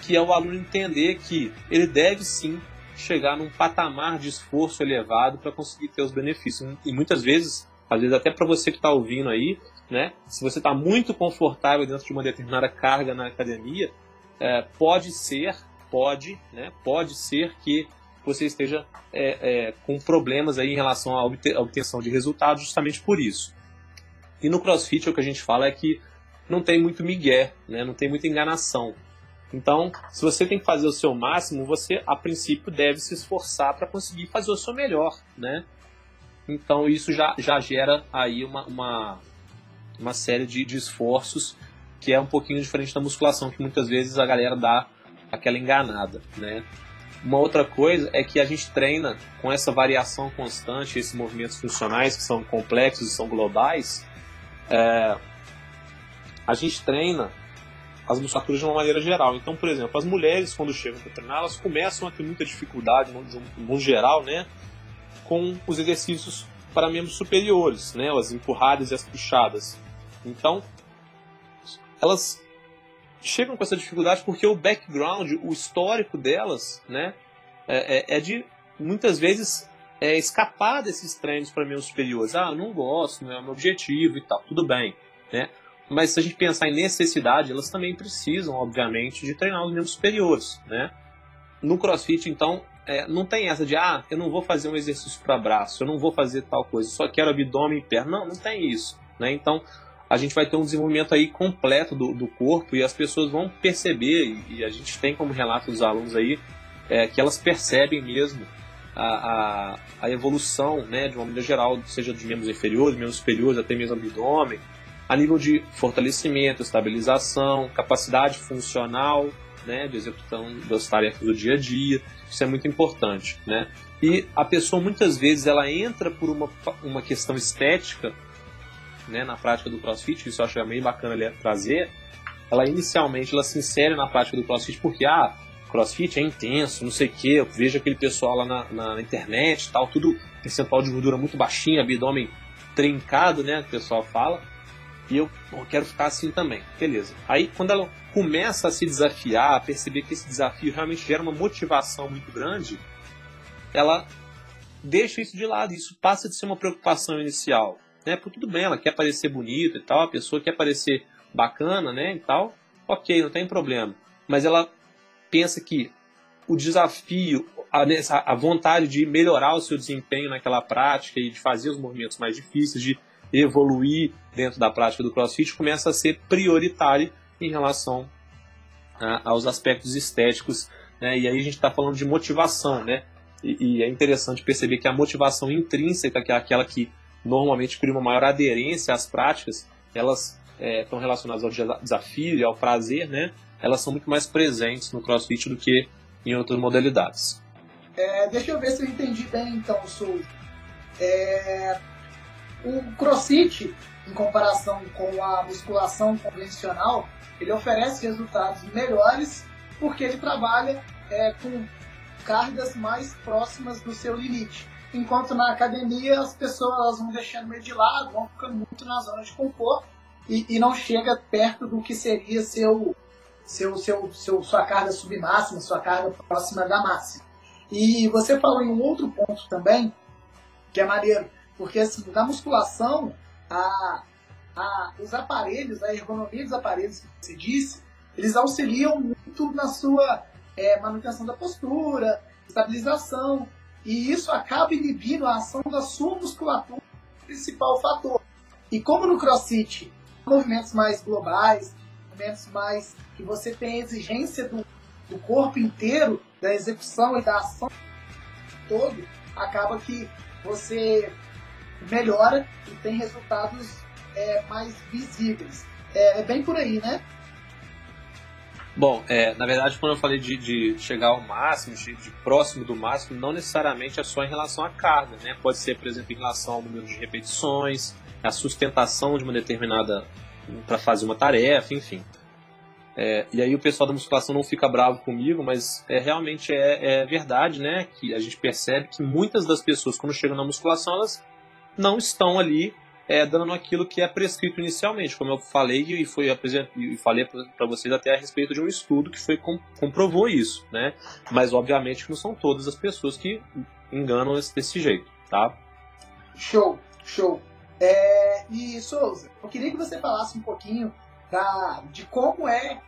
que é o aluno entender que ele deve sim chegar num patamar de esforço elevado para conseguir ter os benefícios. E muitas vezes, às vezes até para você que está ouvindo aí, né? Se você está muito confortável dentro de uma determinada carga na academia, é, pode ser, pode, né? Pode ser que você esteja é, é, com problemas aí em relação à obtenção de resultados justamente por isso. E no CrossFit o que a gente fala é que não tem muito migué, né? não tem muita enganação. Então, se você tem que fazer o seu máximo, você a princípio deve se esforçar para conseguir fazer o seu melhor, né? Então isso já, já gera aí uma, uma, uma série de, de esforços que é um pouquinho diferente da musculação, que muitas vezes a galera dá aquela enganada, né? Uma outra coisa é que a gente treina com essa variação constante, esses movimentos funcionais que são complexos e são globais. É, a gente treina as musculaturas de uma maneira geral. Então, por exemplo, as mulheres, quando chegam para treinar, elas começam a ter muita dificuldade, no, geral, né, com os exercícios para membros superiores, né, as empurradas e as puxadas. Então, elas chegam com essa dificuldade porque o background, o histórico delas, né, é, é, é de muitas vezes é, escapar desses treinos para meus superiores. Ah, não gosto, não é o meu objetivo e tal, tudo bem, né? Mas se a gente pensar em necessidade, elas também precisam, obviamente, de treinar os membros superiores, né? No CrossFit, então, é, não tem essa de, ah, eu não vou fazer um exercício para braço, eu não vou fazer tal coisa, só quero abdômen e perna. Não, não tem isso, né? Então, a gente vai ter um desenvolvimento aí completo do, do corpo e as pessoas vão perceber, e, a gente tem como relato dos alunos aí, é, que elas percebem mesmo a, a, a, evolução, né, de uma maneira geral, seja dos membros inferiores, membros superiores, até mesmo abdômen, a nível de fortalecimento, estabilização, capacidade funcional, né, de execução das tarefas do dia a dia, isso é muito importante, né? E a pessoa muitas vezes ela entra por uma, uma questão estética né, na prática do CrossFit, isso eu acho meio bacana ali trazer, ela inicialmente ela se insere na prática do CrossFit porque, ah, CrossFit é intenso, não sei o que, eu vejo aquele pessoal lá na, na internet tal, tudo percentual de gordura muito baixinho, abdômen trincado, né, que o pessoal fala, e eu, eu quero ficar assim também, beleza. Aí quando ela começa a se desafiar, a perceber que esse desafio realmente gera uma motivação muito grande, ela deixa isso de lado, isso passa de ser uma preocupação inicial né? Tudo bem, ela quer parecer bonita e tal, a pessoa quer parecer bacana, né, e tal. Ok, não tem problema. Mas ela pensa que o desafio, a, a vontade de melhorar o seu desempenho naquela prática e de fazer os movimentos mais difíceis, de evoluir dentro da prática do CrossFit, começa a ser prioritário em relação a, aos aspectos estéticos. Né? E aí a gente está falando de motivação, né? E, e, é interessante perceber que a motivação intrínseca, que é aquela que normalmente cria uma maior aderência às práticas, elas é, estão relacionadas ao desafio e ao prazer, né? Elas são muito mais presentes no CrossFit do que em outras modalidades. É, deixa eu ver se eu entendi bem, então, Sul. É, o CrossFit, em comparação com a musculação convencional, ele oferece resultados melhores porque ele trabalha é, com cargas mais próximas do seu limite enquanto na academia as pessoas vão deixando meio de lado, vão ficando muito na zona de conforto e, e não chega perto do que seria seu, seu, seu, seu, sua carga submáxima, sua carga próxima da máxima. E você falou em um outro ponto também, que é maneiro. Porque assim, na musculação, a, a, os aparelhos, a ergonomia dos aparelhos que você disse, eles auxiliam muito na sua é, manutenção da postura, estabilização, e isso acaba inibindo a ação da sua musculatura, principal fator. E como no CrossFit, movimentos mais globais, movimentos mais que você tem a exigência do, do corpo inteiro, da execução e da ação todo, acaba que você melhora e tem resultados é, mais visíveis. É, é, bem por aí, né? Bom, é, na verdade, quando eu falei de, de chegar ao máximo, de, de, próximo do máximo, não necessariamente é só em relação à carga, né? Pode ser, por exemplo, em relação ao número de repetições, a sustentação de uma determinada para fazer uma tarefa, enfim. É, e aí o pessoal da musculação não fica bravo comigo, mas é realmente é, é, verdade, né? Que a gente percebe que muitas das pessoas, quando chegam na musculação, elas não estão ali é, dando aquilo que é prescrito inicialmente, como eu falei e foi e falei para vocês até a respeito de um estudo que foi comprovou isso, né? Mas obviamente não são todas as pessoas que enganam desse jeito, tá? Show, show. É, e Souza, eu queria que você falasse um pouquinho da, de como é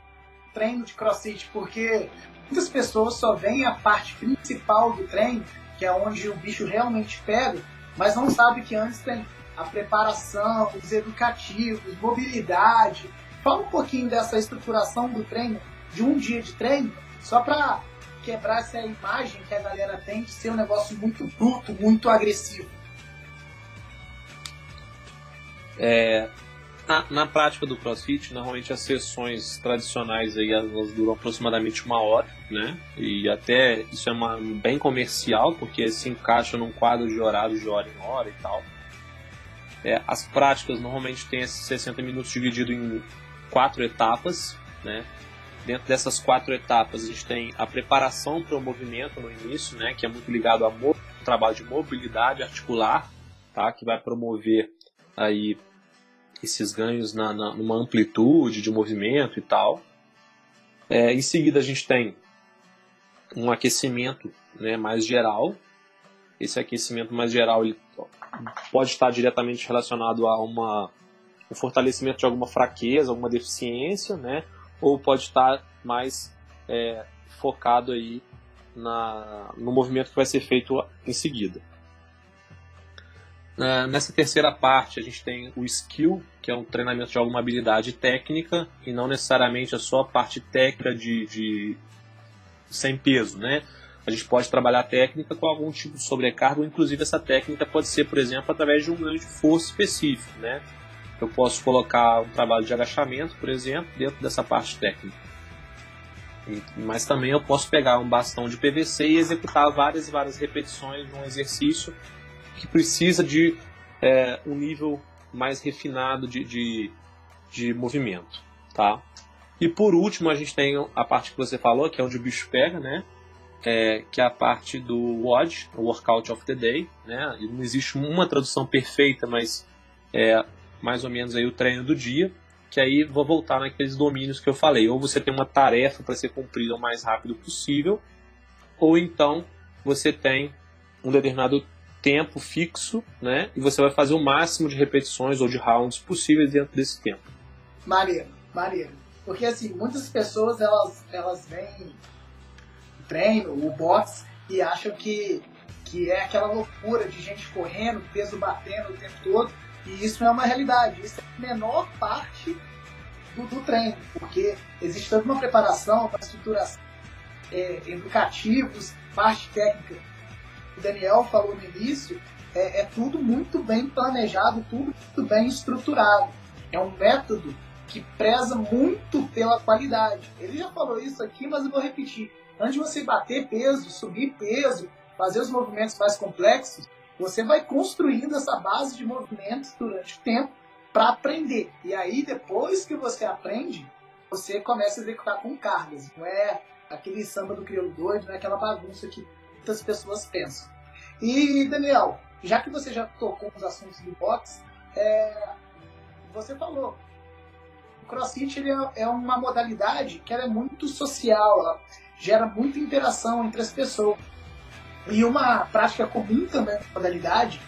treino de crossfit, porque muitas pessoas só veem a parte principal do treino, que é onde o bicho realmente pega, mas não sabe que antes tem a preparação, os educativos, mobilidade. Fala um pouquinho dessa estruturação do treino, de um dia de treino, só para quebrar essa imagem que a galera tem de ser um negócio muito bruto, muito agressivo. É, na, na, prática do CrossFit, normalmente as sessões tradicionais aí elas duram aproximadamente uma hora, né? E até isso é uma, bem comercial, porque se encaixa num quadro de horário de hora em hora e tal. É, as práticas normalmente têm esses 60 minutos dividido em quatro etapas, né? Dentro dessas quatro etapas a gente tem a preparação para o movimento no início, né? Que é muito ligado ao trabalho de mobilidade articular, tá? Que vai promover aí esses ganhos na, na, numa amplitude de movimento e tal. É, em seguida, a gente tem um aquecimento né, mais geral. Esse aquecimento mais geral ele pode estar diretamente relacionado a uma, um fortalecimento de alguma fraqueza, alguma deficiência, né? ou pode estar mais é, focado aí na, no movimento que vai ser feito em seguida. Nessa terceira parte, a gente tem o skill, que é um treinamento de alguma habilidade técnica, e não necessariamente a só a parte técnica de, de sem peso, né? A gente pode trabalhar a técnica com algum tipo de sobrecarga, ou inclusive essa técnica pode ser, por exemplo, através de um ganho de força específico, né? Eu posso colocar um trabalho de agachamento, por exemplo, dentro dessa parte técnica. Mas também eu posso pegar um bastão de PVC e executar várias e várias repetições num exercício que precisa de é, um nível mais refinado de, de, de movimento, tá? E por último a gente tem a parte que você falou, que é onde o bicho pega, né? É, que é a parte do WOD, Workout of the Day, né? Não existe uma tradução perfeita, mas é mais ou menos aí o treino do dia, que aí vou voltar naqueles domínios que eu falei. Ou você tem uma tarefa para ser cumprida o mais rápido possível, ou então você tem um determinado tempo fixo, né? E você vai fazer o máximo de repetições ou de rounds possíveis dentro desse tempo. Maneiro, maneiro. Porque assim, muitas pessoas elas, elas o treino, o boxe, e acham que, que é aquela loucura de gente correndo, peso batendo o tempo todo. E isso é uma realidade. Isso é a menor parte do, do treino. Porque existe toda uma preparação, uma estruturação, é, educativos, parte técnica o Daniel falou no início, é, é tudo muito bem planejado, tudo muito bem estruturado. É um método que preza muito pela qualidade. Ele já falou isso aqui, mas eu vou repetir. Antes de você bater peso, subir peso, fazer os movimentos mais complexos, você vai construindo essa base de movimentos durante o tempo para aprender. E aí, depois que você aprende, você começa a executar com cargas. Não é aquele samba do crioulo doido, não é aquela bagunça que muitas pessoas pensam. E, Daniel, já que você já tocou nos assuntos do boxe, é, você falou, o crossfit é, é uma modalidade que é muito social, ela gera muita interação entre as pessoas. E uma prática comum também da modalidade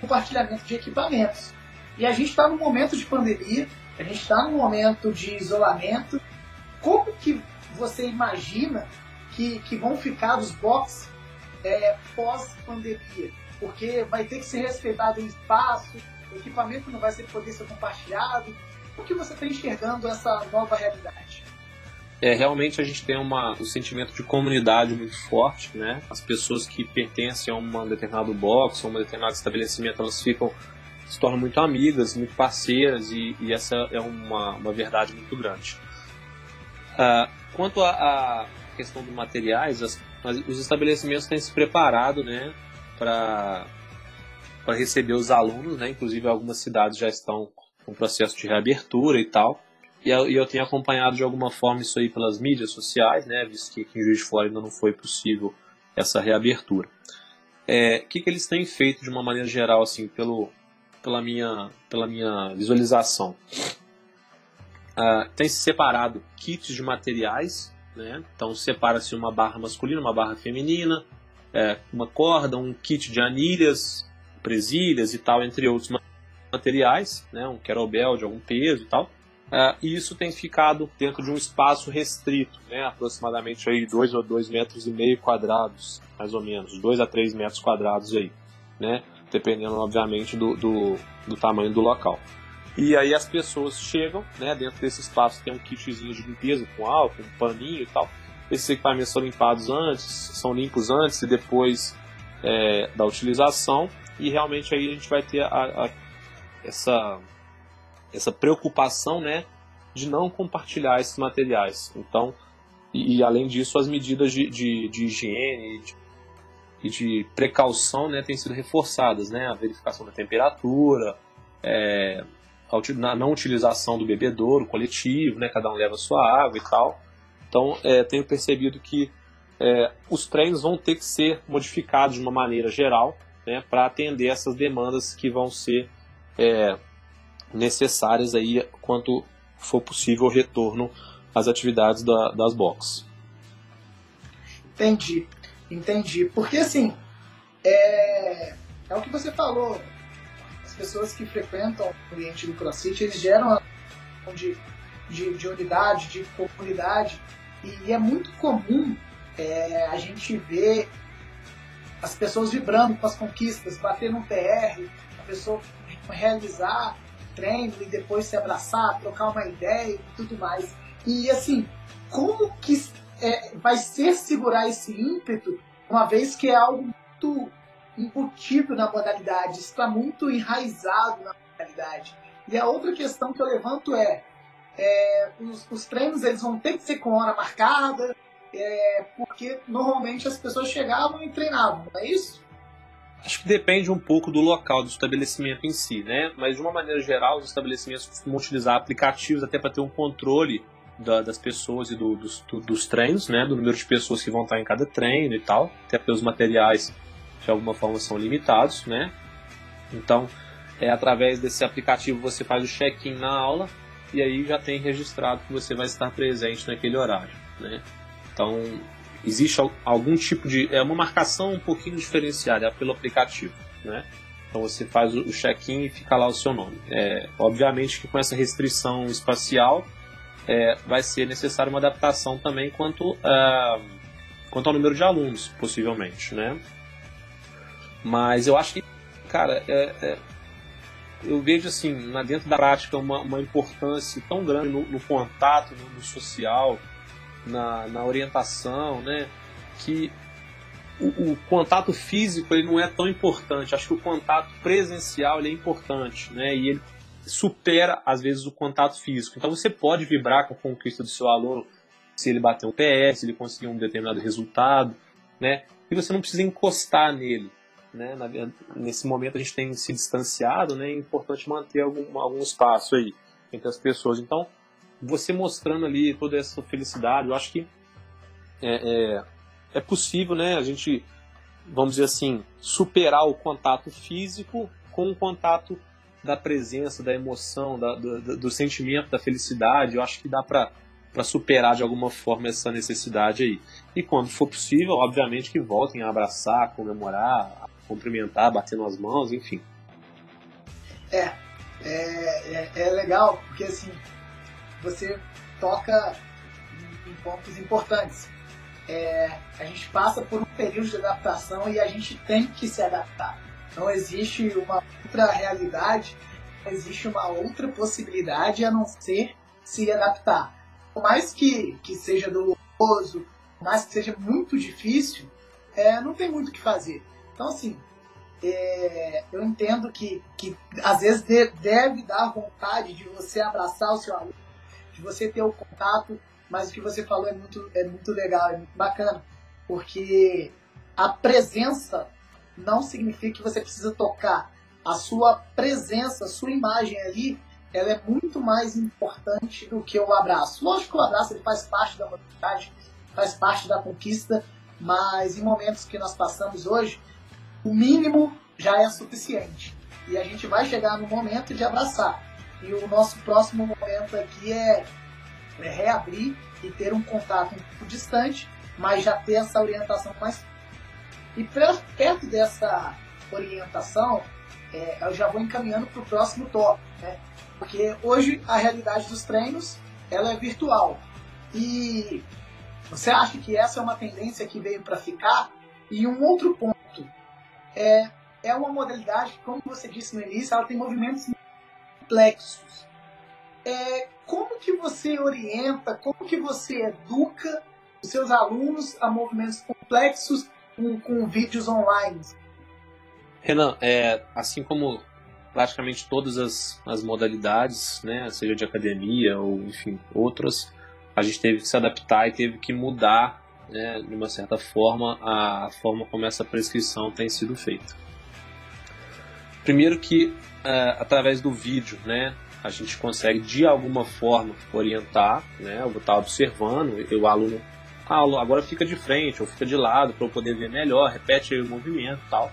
compartilhamento de equipamentos. E a gente está num momento de pandemia, a gente está num momento de isolamento. Como que você imagina que, que vão ficar os boxes é, pós-pandemia? Porque vai ter que ser respeitado o espaço, o equipamento não vai ser, poder ser compartilhado. Como que você está enxergando essa nova realidade? É, realmente a gente tem uma, um sentimento de comunidade muito forte, né? As pessoas que pertencem a um determinado box, a um determinado estabelecimento, elas ficam se tornam muito amigas, muito parceiras e, e essa é uma, uma verdade muito grande. Uh, quanto à questão dos materiais, as, os estabelecimentos têm se preparado, né, para para receber os alunos, né? Inclusive algumas cidades já estão com processo de reabertura e tal. E eu, tenho acompanhado de alguma forma isso aí pelas mídias sociais, né? Visto que em Juiz de Fora ainda não foi possível essa reabertura. É, o que, que eles têm feito de uma maneira geral, assim, pelo, pela, minha, pela minha visualização? Uh, tem se separado kits de materiais, né? Então separa-se uma barra masculina, uma barra feminina, é, uma corda, um kit de anilhas, presilhas e tal, entre outros materiais, né? Um kettlebell de algum peso e tal. Uh, e isso tem ficado dentro de um espaço restrito, né, aproximadamente aí dois ou dois metros e meio quadrados, mais ou menos, dois a três metros quadrados aí, né, dependendo obviamente do, do, do, tamanho do local. E aí as pessoas chegam, né, dentro desse espaço tem um kitzinho de limpeza com álcool, um paninho e tal. Esses equipamentos são limpados antes, são limpos antes e depois é, da utilização. E realmente aí a gente vai ter a, a, essa essa preocupação, né, de não compartilhar esses materiais. Então, e, e além disso, as medidas de, de, de higiene e de, de, precaução, né, têm sido reforçadas, né, a verificação da temperatura, é, a, não utilização do bebedouro coletivo, né, cada um leva a sua água e tal. Então, é, tenho percebido que é, os treinos vão ter que ser modificados de uma maneira geral, né, para atender essas demandas que vão ser é, necessárias aí quanto for possível o retorno às atividades da, das boxes. Entendi, entendi. Porque assim, é, é o que você falou. As pessoas que frequentam o ambiente do CrossFit, eles geram uma de, de, de unidade, de comunidade. E, e é muito comum é, a gente ver as pessoas vibrando com as conquistas, bater no PR, a pessoa realizar treino e depois se abraçar, trocar uma ideia e tudo mais. E assim, como que é, vai ser segurar esse ímpeto, uma vez que é algo muito embutido na modalidade, está muito enraizado na modalidade. E a outra questão que eu levanto é, é os, os, treinos eles vão ter que ser com hora marcada, é, porque normalmente as pessoas chegavam e treinavam, não é isso? Acho que depende um pouco do local do estabelecimento em si, né? Mas de uma maneira geral, os estabelecimentos costumam utilizar aplicativos até para ter um controle da, das pessoas e do, dos, do, dos treinos, né? Do número de pessoas que vão estar em cada treino e tal. Até porque os materiais de alguma forma são limitados, né? Então, é através desse aplicativo você faz o check-in na aula e aí já tem registrado que você vai estar presente naquele horário, né? Então, existe algum tipo de. É uma marcação um pouquinho diferenciada pelo aplicativo, né? Então você faz o check-in e fica lá o seu nome. É, obviamente que com essa restrição espacial é, vai ser necessária uma adaptação também quanto, uh, quanto ao número de alunos, possivelmente, né? Mas eu acho que, cara, é, é, eu vejo assim, na dentro da prática, uma, uma importância tão grande no, no contato, no, no social, na, na orientação, né? Que o, o, contato físico ele não é tão importante. Acho que o contato presencial ele é importante, né? E ele supera às vezes o contato físico. Então você pode vibrar com a conquista do seu aluno se ele bater um PS, se ele conseguir um determinado resultado, né? E você não precisa encostar nele, né? Nesse momento a gente tem se distanciado, né? É importante manter algum, algum espaço aí entre as pessoas. Então você mostrando ali toda essa felicidade, eu acho que é, é, é possível, né? A gente, vamos dizer assim, superar o contato físico com o contato da presença, da emoção, da, do, do, sentimento, da felicidade. Eu acho que dá para superar de alguma forma essa necessidade aí. E quando for possível, obviamente que voltem a abraçar, comemorar, a cumprimentar, bater nas mãos, enfim. É, é, é, é legal porque assim você toca em, pontos importantes. É, a gente passa por um período de adaptação e a gente tem que se adaptar. Não existe uma outra realidade, não existe uma outra possibilidade a não ser se adaptar. Por mais que, que seja doloroso, por mais que seja muito difícil, é, não tem muito o que fazer. Então, assim, é, eu entendo que, que às vezes deve dar vontade de você abraçar o seu aluno, de você ter o contato, mas o que você falou é muito, é muito legal, é muito bacana, porque a presença não significa que você precisa tocar. A sua presença, a sua imagem ali, ela é muito mais importante do que o abraço. Lógico que o abraço ele faz parte da humanidade, faz parte da conquista, mas em momentos que nós passamos hoje, o mínimo já é suficiente. E a gente vai chegar no momento de abraçar. E o nosso próximo momento aqui é, é reabrir e ter um contato um pouco distante, mas já ter essa orientação mais. E perto dessa orientação, é, eu já vou encaminhando para o próximo tópico, né? Porque hoje a realidade dos treinos ela é virtual. E você acha que essa é uma tendência que veio para ficar? E um outro ponto é, é uma modalidade como você disse no início, ela tem movimentos complexos. É, como que você orienta, como que você educa os seus alunos a movimentos complexos com, com vídeos online? Renan, é, assim como praticamente todas as, as modalidades, né, seja de academia ou enfim outras, a gente teve que se adaptar e teve que mudar, né, de uma certa forma, a forma como essa prescrição tem sido feita. Primeiro que é, através do vídeo, né, a gente consegue de alguma forma orientar, né, eu vou estar observando, e o aluno, ah, agora fica de frente ou fica de lado para eu poder ver melhor, repete o movimento, tal.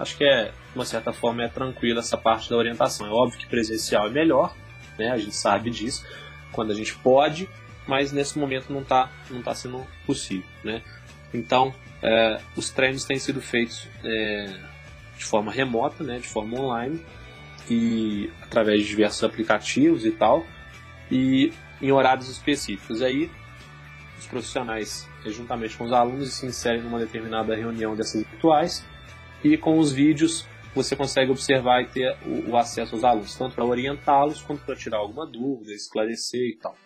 Acho que é, de uma certa forma, é tranquila essa parte da orientação. É óbvio que presencial é melhor, né, a gente sabe disso, quando a gente pode, mas nesse momento não está não tá sendo possível. Né? Então, é, os treinos têm sido feitos é, de forma remota, né, de forma online, e através de diversos aplicativos e tal, e em horários específicos. Aí, os profissionais, juntamente com os alunos, se inserem numa determinada reunião dessas virtuais, e com os vídeos você consegue observar e ter o, o acesso aos alunos, tanto para orientá-los quanto para tirar alguma dúvida, esclarecer e tal.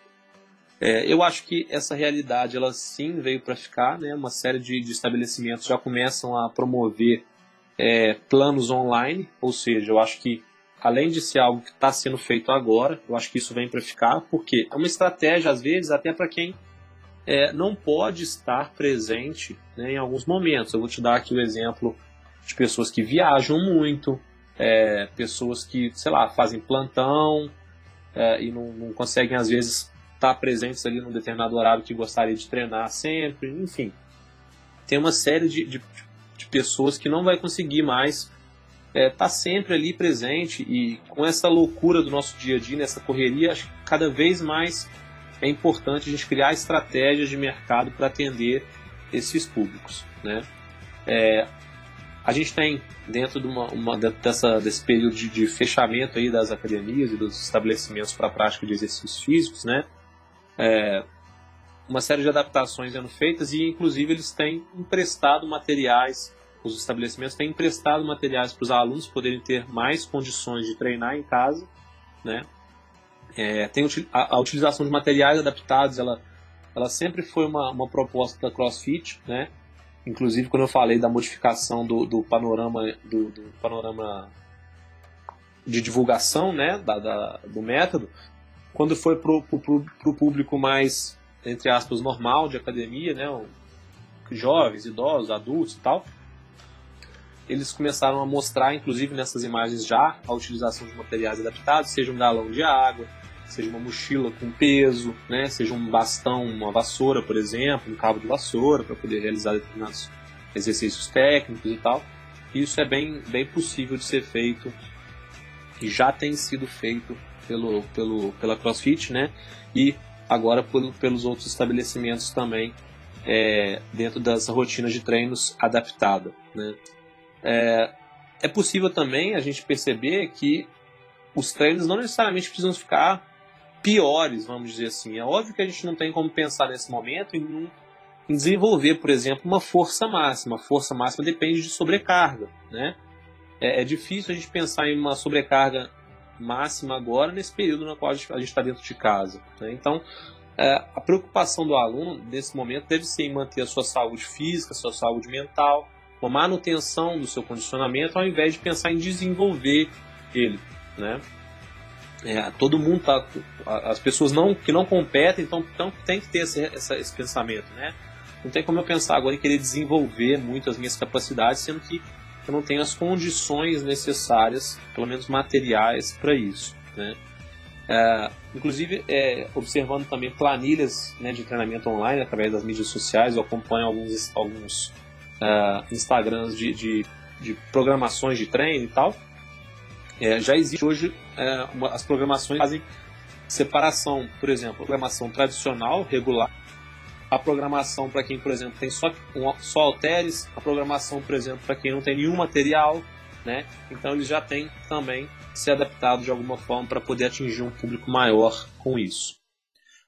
É, eu acho que essa realidade, ela sim veio para ficar, né? Uma série de, de, estabelecimentos já começam a promover é, planos online, ou seja, eu acho que além de ser algo que está sendo feito agora, eu acho que isso vem para ficar, porque é uma estratégia às vezes até para quem é, não pode estar presente né, em alguns momentos. Eu vou te dar aqui o exemplo de pessoas que viajam muito, é, pessoas que, sei lá, fazem plantão é, e não, não conseguem às vezes estar presentes ali num determinado horário que gostaria de treinar sempre, enfim. Tem uma série de, de, de pessoas que não vai conseguir mais estar é, tá sempre ali presente e com essa loucura do nosso dia a dia, nessa correria, acho que cada vez mais é importante a gente criar estratégias de mercado para atender esses públicos, né? É, a gente tem dentro de uma, uma dessa, desse período de, de, fechamento aí das academias e dos estabelecimentos para a prática de exercícios físicos, né? é, uma série de adaptações sendo feitas e, inclusive, eles têm emprestado materiais, os estabelecimentos têm emprestado materiais para os alunos poderem ter mais condições de treinar em casa, né? É, tem a, a, utilização de materiais adaptados, ela, ela sempre foi uma, uma proposta da CrossFit, né? Inclusive quando eu falei da modificação do, do panorama do, do, panorama de divulgação, né, da, da, do método, quando foi para o público mais, entre aspas, normal de academia, né, jovens, idosos, adultos e tal, eles começaram a mostrar, inclusive nessas imagens já, a utilização de materiais adaptados, seja um galão de água, seja uma mochila com peso, né, seja um bastão, uma vassoura, por exemplo, um cabo de vassoura para poder realizar determinados exercícios técnicos e tal. Isso é bem, bem possível de ser feito e já tem sido feito pelo, pelo, pela CrossFit, né? E agora por, pelos outros estabelecimentos também é, dentro das rotinas de treinos adaptada, né? É, é possível também a gente perceber que os treinos não necessariamente precisam ficar piores, vamos dizer assim. É óbvio que a gente não tem como pensar nesse momento em, desenvolver, por exemplo, uma força máxima. Força máxima depende de sobrecarga, né? É, é, difícil a gente pensar em uma sobrecarga máxima agora nesse período no qual a gente está dentro de casa. Né? Então, é, a preocupação do aluno nesse momento deve ser em manter a sua saúde física, a sua saúde mental, uma manutenção do seu condicionamento, ao invés de pensar em desenvolver ele, né? É, todo mundo tá, as pessoas não que não competem, então, então tem que ter esse, esse, pensamento, né? Não tem como eu pensar agora em querer desenvolver muito as minhas capacidades, sendo que eu não tenho as condições necessárias, pelo menos materiais, para isso, né? É, inclusive, é, observando também planilhas né, de treinamento online através das mídias sociais, eu acompanho alguns, alguns uh, Instagrams de, de, de, programações de treino e tal. É, já existe hoje é, uma, as programações que fazem separação, por exemplo, programação tradicional, regular, a programação para quem, por exemplo, tem só, só halteres, a programação, por exemplo, para quem não tem nenhum material, né? Então eles já têm também se adaptado de alguma forma para poder atingir um público maior com isso.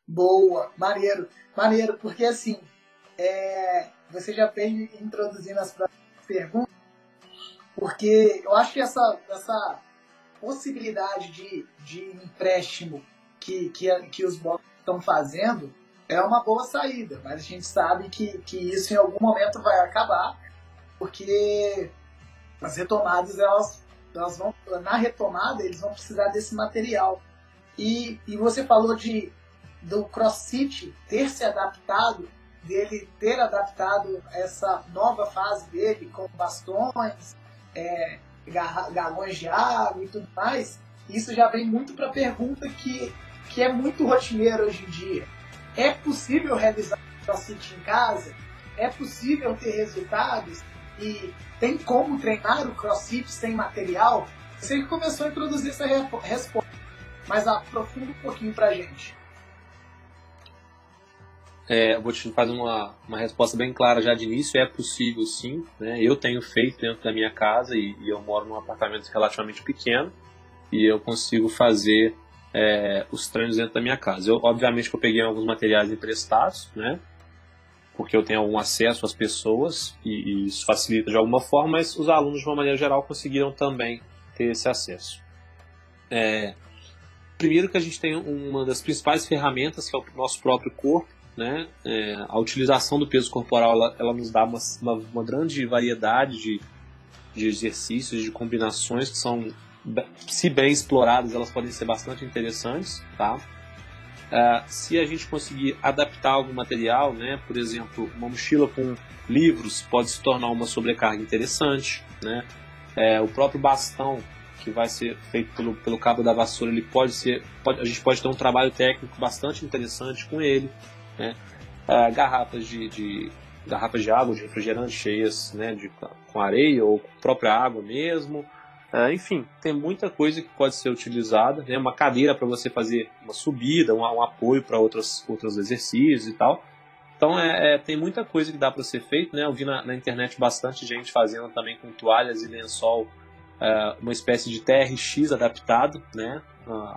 Boa, maneiro, maneiro, porque assim, é, você já vem introduzindo as perguntas, porque eu acho que essa, essa possibilidade de, de empréstimo que, que, que os blocos estão fazendo é uma boa saída, mas a gente sabe que, que isso em algum momento vai acabar, porque as retomadas elas, elas vão na retomada eles vão precisar desse material e, e você falou de do CrossFit ter se adaptado dele ter adaptado essa nova fase dele com bastões, é, galões de água e tudo mais, isso já vem muito para a pergunta que, que é muito rotineira hoje em dia. É possível realizar crossfit em casa? É possível ter resultados? E tem como treinar o crossfit sem material? Você que começou a introduzir essa resposta, mas aprofunda um pouquinho para a gente. É, vou te fazer uma, uma resposta bem clara já de início. É possível sim. Né? Eu tenho feito dentro da minha casa e, e, eu moro num apartamento relativamente pequeno e eu consigo fazer é, os treinos dentro da minha casa. Eu, obviamente que eu peguei alguns materiais emprestados, né? porque eu tenho algum acesso às pessoas e, e isso facilita de alguma forma, mas os alunos, de uma maneira geral, conseguiram também ter esse acesso. É, primeiro que a gente tem uma das principais ferramentas, que é o nosso próprio corpo, né? É, a utilização do peso corporal ela, ela nos dá uma, uma, uma, grande variedade de, de exercícios, de combinações que são, se bem exploradas, elas podem ser bastante interessantes, tá? É, se a gente conseguir adaptar algum material, né, por exemplo, uma mochila com livros pode se tornar uma sobrecarga interessante, né? É, o próprio bastão que vai ser feito pelo, pelo cabo da vassoura, ele pode ser, pode, a gente pode ter um trabalho técnico bastante interessante com ele né? Ah, garrafas de, de, garrafas de água, de refrigerante cheias né, de, com areia ou com própria água mesmo. Ah, enfim, tem muita coisa que pode ser utilizada. Né? Uma cadeira para você fazer uma subida, um, um apoio para outros, outros exercícios e tal. Então é, é, tem muita coisa que dá para ser feito. Né? Eu vi na, na, internet bastante gente fazendo também com toalhas e lençol é, uma espécie de TRX adaptado, né?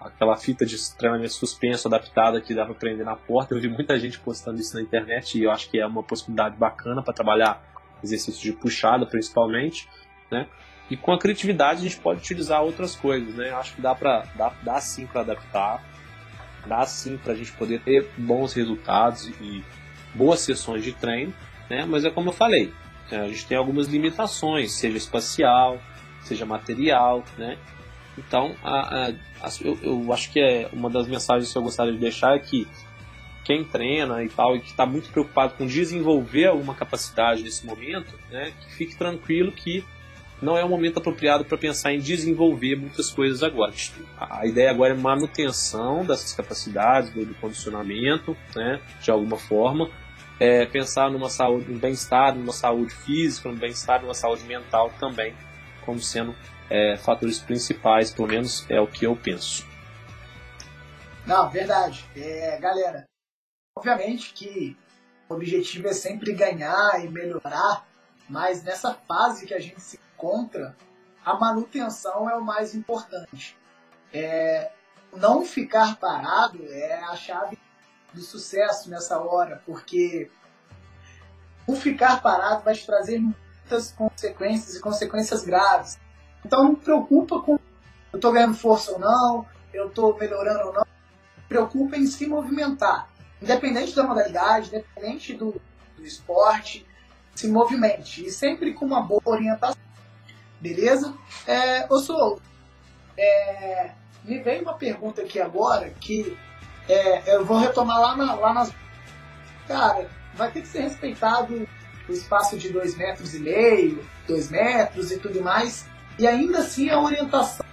aquela fita de treinamento suspenso adaptada que dá para prender na porta. Eu vi muita gente postando isso na internet e eu acho que é uma possibilidade bacana para trabalhar exercícios de puxada, principalmente, né? E com a criatividade a gente pode utilizar outras coisas, né? Acho que dá para dá, dá sim para adaptar, dá sim para a gente poder ter bons resultados e boas sessões de treino, né? Mas é como eu falei, a gente tem algumas limitações, seja espacial, seja material, né? Então, a, a, a, eu, eu, acho que é uma das mensagens que eu gostaria de deixar é que quem treina e tal, e que está muito preocupado com desenvolver alguma capacidade nesse momento, né, que fique tranquilo que não é o momento apropriado para pensar em desenvolver muitas coisas agora. A ideia agora é manutenção dessas capacidades, do, condicionamento, né, de alguma forma, é, pensar numa saúde, um bem-estar, numa saúde física, um bem-estar, numa saúde mental também, como sendo é, fatores principais, pelo menos é o que eu penso. Não, verdade. É, galera, obviamente que o objetivo é sempre ganhar e melhorar, mas nessa fase que a gente se encontra, a manutenção é o mais importante. é, não ficar parado é a chave do sucesso nessa hora, porque o ficar parado vai te trazer muitas consequências e consequências graves. Então não preocupa com eu estou ganhando força ou não, eu estou melhorando ou não. Preocupa em se movimentar. Independente da modalidade, independente do, do esporte, se movimente. E sempre com uma boa orientação. Beleza? É, ô Sou, é, me veio uma pergunta aqui agora que é, eu vou retomar lá, na, lá nas. Cara, vai ter que ser respeitado o espaço de dois metros e meio, dois metros e tudo mais. E ainda assim a orientação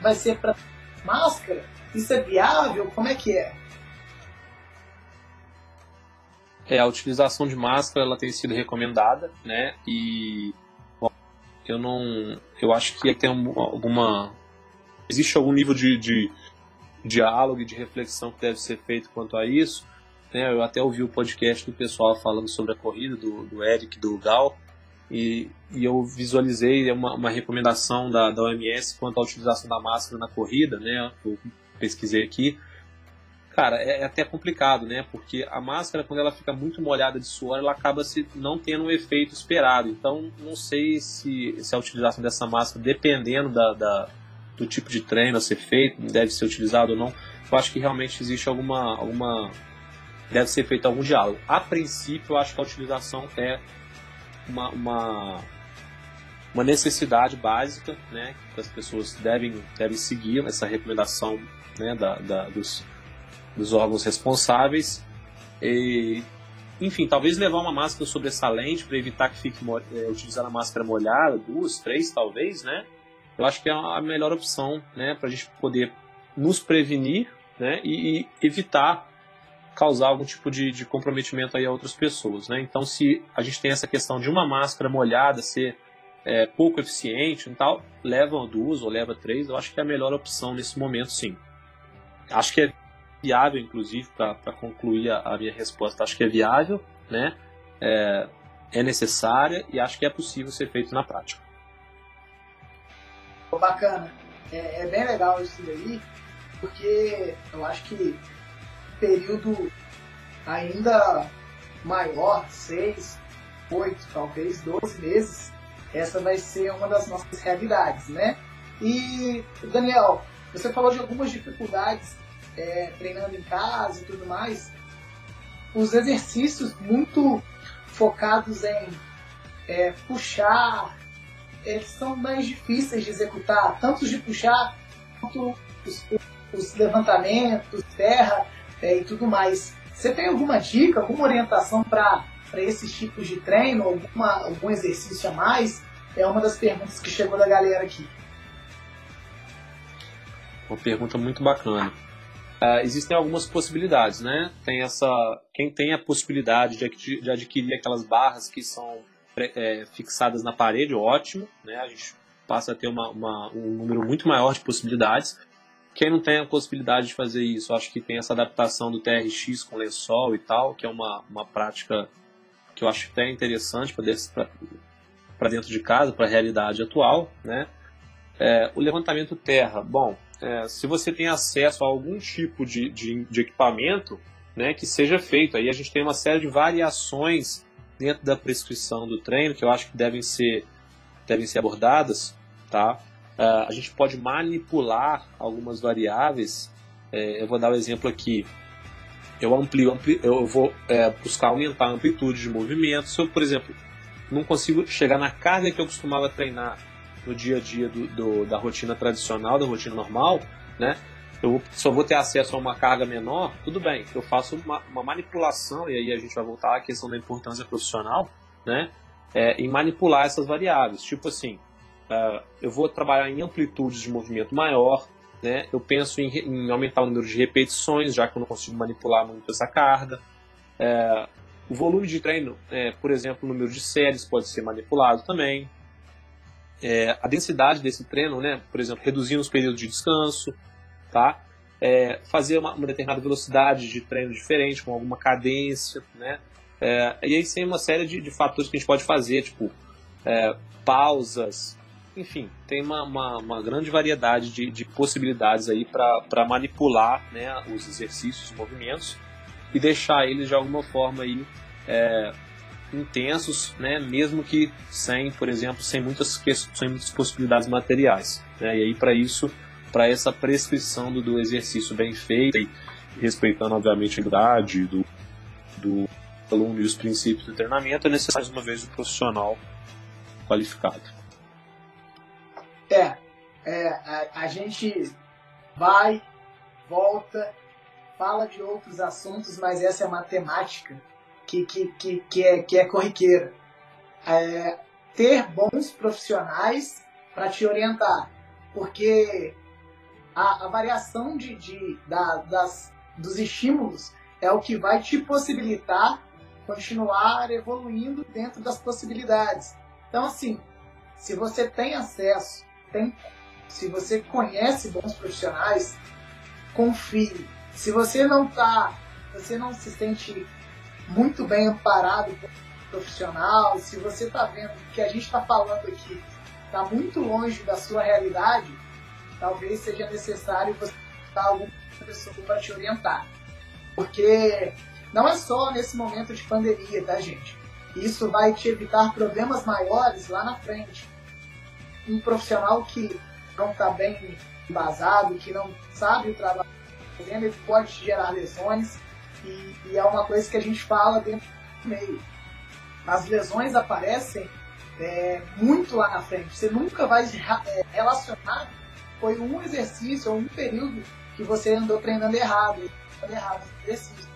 vai ser para máscara? Isso é viável? Como é que é? É, a utilização de máscara ela tem sido recomendada, né? E eu não, eu acho que tem alguma, existe algum nível de, de diálogo e de reflexão que deve ser feito quanto a isso. Né? Eu até ouvi o podcast do pessoal falando sobre a corrida do, do Eric, do Gal, e, e eu visualizei uma, uma recomendação da, da OMS quanto à utilização da máscara na corrida, né? Eu pesquisei aqui. Cara, é, é, até complicado, né? Porque a máscara, quando ela fica muito molhada de suor, ela acaba se não tendo o efeito esperado. Então, não sei se, se a utilização dessa máscara, dependendo da, da, do tipo de treino a ser feito, deve ser utilizado ou não. Eu acho que realmente existe alguma, alguma deve ser feito algum diálogo. A princípio, eu acho que a utilização é uma, uma, uma necessidade básica, né, que as pessoas devem, devem seguir essa recomendação né, da, da dos, dos órgãos responsáveis. E, enfim, talvez levar uma máscara sobressalente para evitar que fique é, utilizar a máscara molhada, duas, três, talvez, né? Eu acho que é a melhor opção, né, para a gente poder nos prevenir, né, e, e evitar causar algum tipo de, de comprometimento aí a outras pessoas. Né? Então, se a gente tem essa questão de uma máscara molhada ser é, pouco eficiente e tal, leva duas ou leva três, eu acho que é a melhor opção nesse momento, sim. Acho que é viável, inclusive, para concluir a, a, minha resposta, acho que é viável, né? É, é necessária e acho que é possível ser feito na prática. Bacana. É, é bem legal isso daí, porque eu acho que período ainda maior, seis, oito, talvez 12 meses, essa vai ser uma das nossas realidades, né? E, Daniel, você falou de algumas dificuldades é, treinando em casa e tudo mais. Os exercícios muito focados em é, puxar, eles são mais difíceis de executar, tanto de puxar quanto os, os levantamentos, terra, é, e tudo mais. Você tem alguma dica, alguma orientação para esses tipos de treino, alguma, algum exercício a mais? É uma das perguntas que chegou da galera aqui. Uma pergunta muito bacana. Uh, existem algumas possibilidades, né? Tem essa, quem tem a possibilidade de, de adquirir aquelas barras que são é, fixadas na parede, ótimo, né? A gente passa a ter uma, uma, um número muito maior de possibilidades. Quem não tem a possibilidade de fazer isso, acho que tem essa adaptação do TRX com lençol e tal, que é uma, uma prática que eu acho até interessante para dentro de casa, para a realidade atual. Né? É, o levantamento terra, bom, é, se você tem acesso a algum tipo de, de, de equipamento né, que seja feito, aí a gente tem uma série de variações dentro da prescrição do treino que eu acho que devem ser, devem ser abordadas. Tá? Uh, a gente pode manipular algumas variáveis. É, eu vou dar um exemplo aqui. Eu amplio, amplio eu vou é, buscar aumentar a amplitude de movimento. Se eu, por exemplo, não consigo chegar na carga que eu costumava treinar no dia a dia do, do, da rotina tradicional, da rotina normal, né? Eu só vou ter acesso a uma carga menor, tudo bem. Eu faço uma, uma manipulação, e aí a gente vai voltar à questão da importância profissional, né? É, em manipular essas variáveis. Tipo assim, Uh, eu vou trabalhar em amplitudes de movimento maior, né? eu penso em, em, aumentar o número de repetições, já que eu não consigo manipular muito essa carga. Uh, o volume de treino, é, por exemplo, o número de séries pode ser manipulado também. É, a densidade desse treino, né? por exemplo, reduzindo os períodos de descanso, tá? É, fazer uma, uma, determinada velocidade de treino diferente, com alguma cadência, né? É, e aí tem uma série de, de, fatores que a gente pode fazer, tipo é, pausas, enfim, tem uma, uma, uma grande variedade de, de possibilidades aí para manipular né, os exercícios, os movimentos e deixar eles de alguma forma aí é, intensos, né, mesmo que sem, por exemplo, sem muitas, sem muitas possibilidades materiais. Né, e aí para isso, para essa prescrição do, do, exercício bem feito, respeitando obviamente a idade do, do aluno e os princípios do treinamento, é necessário mais uma vez um profissional qualificado. É, é a, a gente vai, volta, fala de outros assuntos, mas essa é uma temática que, que, que, que, é, que é corriqueira. É, ter bons profissionais para te orientar, porque a, a variação de, de, da, das, dos estímulos é o que vai te possibilitar continuar evoluindo dentro das possibilidades. Então, assim, se você tem acesso, tem, se você conhece bons profissionais, confie. Se você não tá, você não se sente muito bem amparado por profissional, se você está vendo que a gente está falando aqui está muito longe da sua realidade, talvez seja necessário você dar alguma pessoa para te orientar. Porque não é só nesse momento de pandemia, tá, gente? Isso vai te evitar problemas maiores lá na frente. Um profissional que não está bem embasado, que não sabe o trabalho que está fazendo, ele pode gerar lesões e, e, é uma coisa que a gente fala dentro do meio. As lesões aparecem é, muito lá na frente. Você nunca vai é, relacionar foi um exercício ou um período que você andou treinando errado, errado exercício.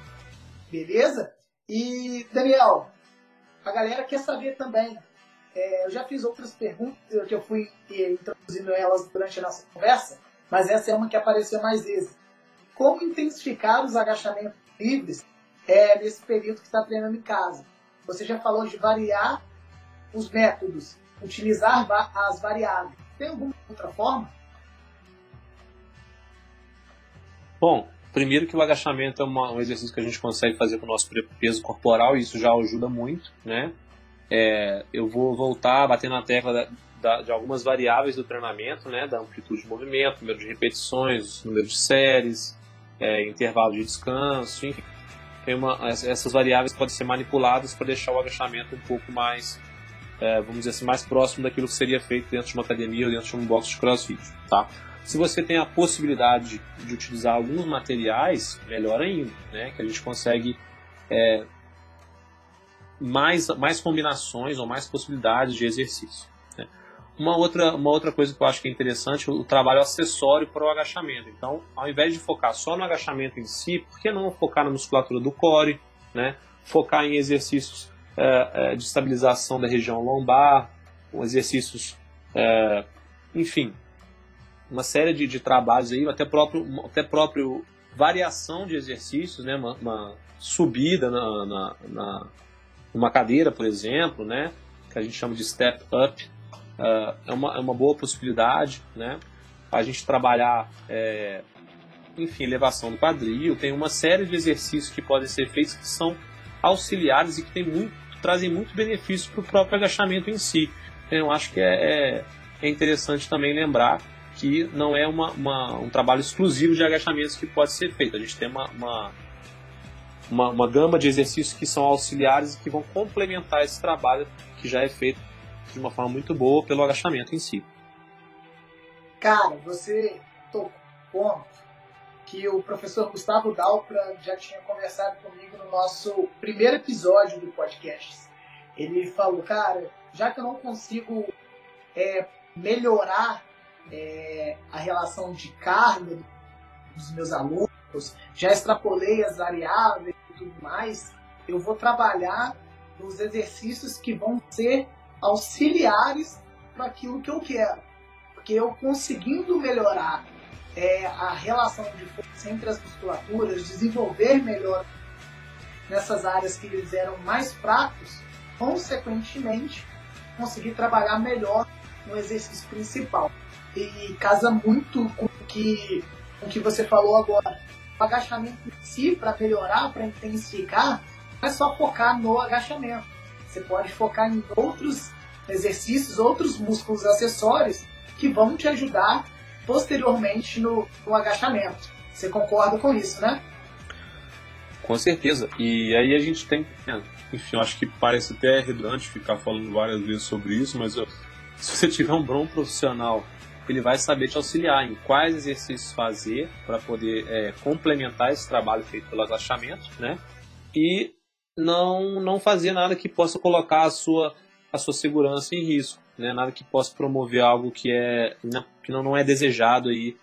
Beleza? E Daniel, a galera quer saber também. É, eu já fiz outras perguntas que eu fui introduzindo elas durante a nossa conversa, mas essa é uma que apareceu mais vezes. Como intensificar os agachamentos livres é, nesse período que está treinando em casa. Você já falou de variar os métodos, utilizar as variáveis. Tem alguma outra forma? Bom, primeiro que o agachamento é uma, um exercício que a gente consegue fazer com o nosso peso corporal e isso já ajuda muito, né? É, eu vou voltar a bater na tecla da, da, de algumas variáveis do treinamento, né? Da amplitude de movimento, número de repetições, número de séries, é, intervalo de descanso, enfim. Tem uma, essas variáveis podem ser manipuladas para deixar o agachamento um pouco mais, é, vamos dizer assim, mais próximo daquilo que seria feito dentro de uma academia ou dentro de um box de crossfit, tá? Se você tem a possibilidade de utilizar alguns materiais, melhor ainda, né? Que a gente consegue é, mais, mais combinações ou mais possibilidades de exercício. Uma outra, uma outra coisa que eu acho que é interessante, o trabalho acessório para o agachamento. Então, ao invés de focar só no agachamento em si, por que não focar na musculatura do core, né? focar em exercícios é, é, de estabilização da região lombar, exercícios, é, enfim, uma série de, de, trabalhos aí, até próprio, até próprio variação de exercícios, né? uma, uma subida na, na, na, numa cadeira, por exemplo, né? que a gente chama de step up, uh, é, uma, é uma boa possibilidade, né? A gente trabalhar, é, enfim, elevação do quadril, tem uma série de exercícios que podem ser feitos que são auxiliares e que tem muito, trazem muito benefício para o próprio agachamento em si. Então, eu acho que é, é, é interessante também lembrar que não é uma, uma, um trabalho exclusivo de agachamentos que pode ser feito. A gente tem uma, uma, uma, uma gama de exercícios que são auxiliares e que vão complementar esse trabalho que já é feito de uma forma muito boa pelo agachamento em si. Cara, você tocou ponto que o professor Gustavo Dalpra já tinha conversado comigo no nosso primeiro episódio do podcast. Ele falou, cara, já que eu não consigo é, melhorar é, a relação de carga dos meus alunos, já extrapolei as variáveis e tudo mais, eu vou trabalhar nos exercícios que vão ser auxiliares para aquilo que eu quero. Porque eu conseguindo melhorar é, a relação de força entre as musculaturas, desenvolver melhor nessas áreas que eles eram mais fracos, consequentemente conseguir trabalhar melhor no exercício principal. E casa muito com o que, com o que você falou agora. O agachamento em si, para melhorar, para intensificar, não é só focar no agachamento você pode focar em outros exercícios, outros músculos acessórios que vão te ajudar posteriormente no, no agachamento. Você concorda com isso, né? Com certeza. E aí a gente tem. Enfim, eu acho que parece até redundante ficar falando várias vezes sobre isso, mas eu, se você tiver um bom profissional, ele vai saber te auxiliar em quais exercícios fazer para poder é, complementar esse trabalho feito pelo agachamento, né? E não, não fazer nada que possa colocar a sua, a sua segurança em risco, né? Nada que possa promover algo que, é, que não, não é desejado aí,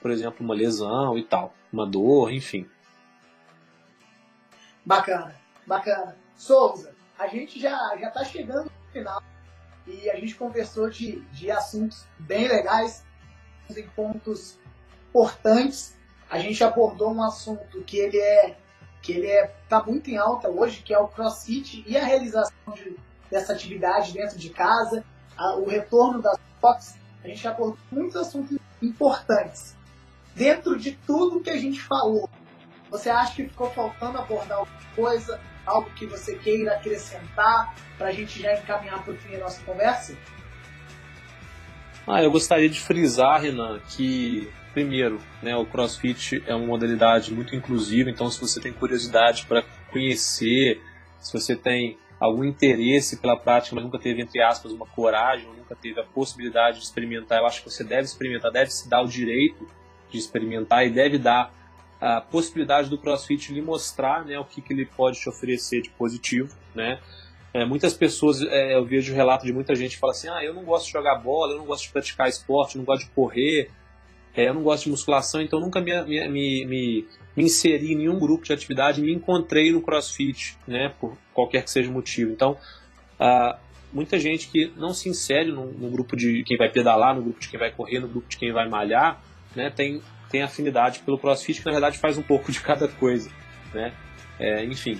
por exemplo, uma lesão e tal, uma dor, enfim. Bacana, bacana. Souza, a gente já já está chegando no final e a gente conversou de, de assuntos bem legais, em pontos importantes. A gente abordou um assunto que ele é que ele é tá muito em alta hoje, que é o CrossFit e a realização de, dessa atividade dentro de casa, a, o retorno das box. A gente abordou muitos assuntos importantes. Dentro de tudo que a gente falou, você acha que ficou faltando abordar alguma coisa? algo que você queira acrescentar para a gente já encaminhar para o fim da nossa conversa? Ah, eu gostaria de frisar, Renan, que primeiro, né, o CrossFit é uma modalidade muito inclusiva, então se você tem curiosidade para conhecer, se você tem algum interesse pela prática, mas nunca teve, entre aspas, uma coragem, nunca teve a possibilidade de experimentar, eu acho que você deve experimentar, deve se dar o direito de experimentar e deve dar a possibilidade do CrossFit lhe mostrar né, o que, que ele pode te oferecer de positivo, né? É, muitas pessoas, é, eu vejo relato de muita gente que fala assim, ah, eu não gosto de jogar bola, eu não gosto de praticar esporte, eu não gosto de correr, é, eu não gosto de musculação, então nunca me, me, me, me, inseri em nenhum grupo de atividade, me encontrei no CrossFit, né, por qualquer que seja o motivo. Então, ah, muita gente que não se insere no, no, grupo de quem vai pedalar, no grupo de quem vai correr, no grupo de quem vai malhar, né, tem tem afinidade pelo CrossFit, que na verdade faz um pouco de cada coisa, né? É, enfim,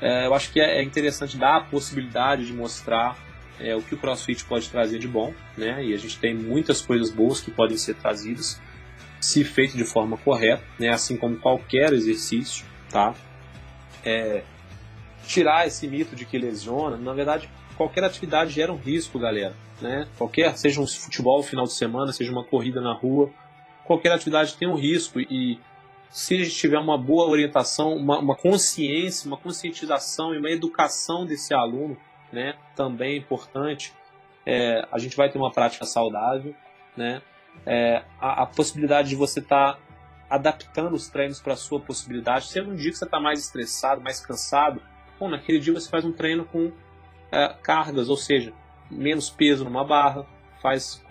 é, eu acho que é, é interessante dar a possibilidade de mostrar é, o que o CrossFit pode trazer de bom, né? E a gente tem muitas coisas boas que podem ser trazidas, se feito de forma correta, né? Assim como qualquer exercício, tá? É, tirar esse mito de que lesiona, na verdade, qualquer atividade gera um risco, galera, né? Qualquer, seja um futebol final de semana, seja uma corrida na rua, qualquer atividade tem um risco e se a gente tiver uma boa orientação, uma, uma consciência, uma conscientização e uma educação desse aluno, né, também é importante, é, a gente vai ter uma prática saudável, né, é, a, a, possibilidade de você estar tá adaptando os treinos para a sua possibilidade. Se um dia que você está mais estressado, mais cansado, bom, naquele dia você faz um treino com é, cargas, ou seja, menos peso numa barra, faz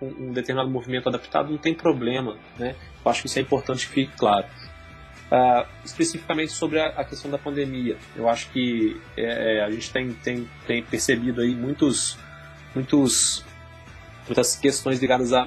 um determinado movimento adaptado, não tem problema, né? Eu acho que isso é importante que fique claro. Uh, especificamente sobre a, a, questão da pandemia, eu acho que é, é, a gente tem, tem, tem percebido aí muitos, muitos, muitas questões ligadas à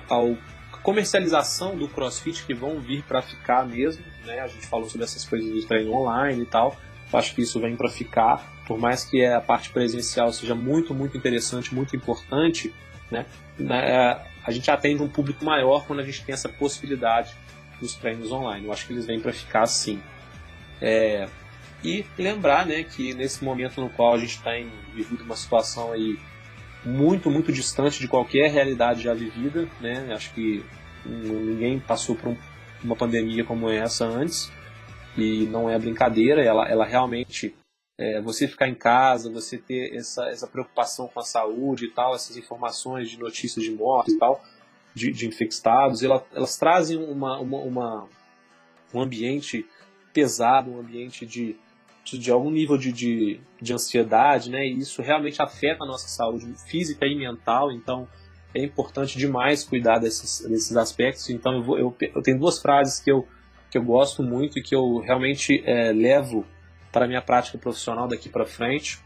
comercialização do CrossFit que vão vir para ficar mesmo, né? A gente falou sobre essas coisas do treino online e tal. Acho que isso vem para ficar, por mais que a parte presencial seja muito, muito interessante, muito importante, né? É, a gente atende um público maior quando a gente tem essa possibilidade dos treinos online. Eu acho que eles vêm para ficar assim. É, e lembrar né, que nesse momento no qual a gente está vivendo uma situação aí muito, muito distante de qualquer realidade já vivida, né? acho que ninguém passou por um, uma pandemia como essa antes, e não é brincadeira, ela, ela realmente é, você ficar em casa, você ter essa, essa preocupação com a saúde e tal, essas informações de notícias de morte e tal, de, de infectados, elas, elas trazem uma, uma, uma, um ambiente pesado, um ambiente de, de, algum nível de, de, de, ansiedade, né? E isso realmente afeta a nossa saúde física e mental, então é importante demais cuidar desses, desses aspectos. Então eu, vou, eu, eu tenho duas frases que eu, que eu gosto muito e que eu realmente é, levo para a minha prática profissional daqui para frente,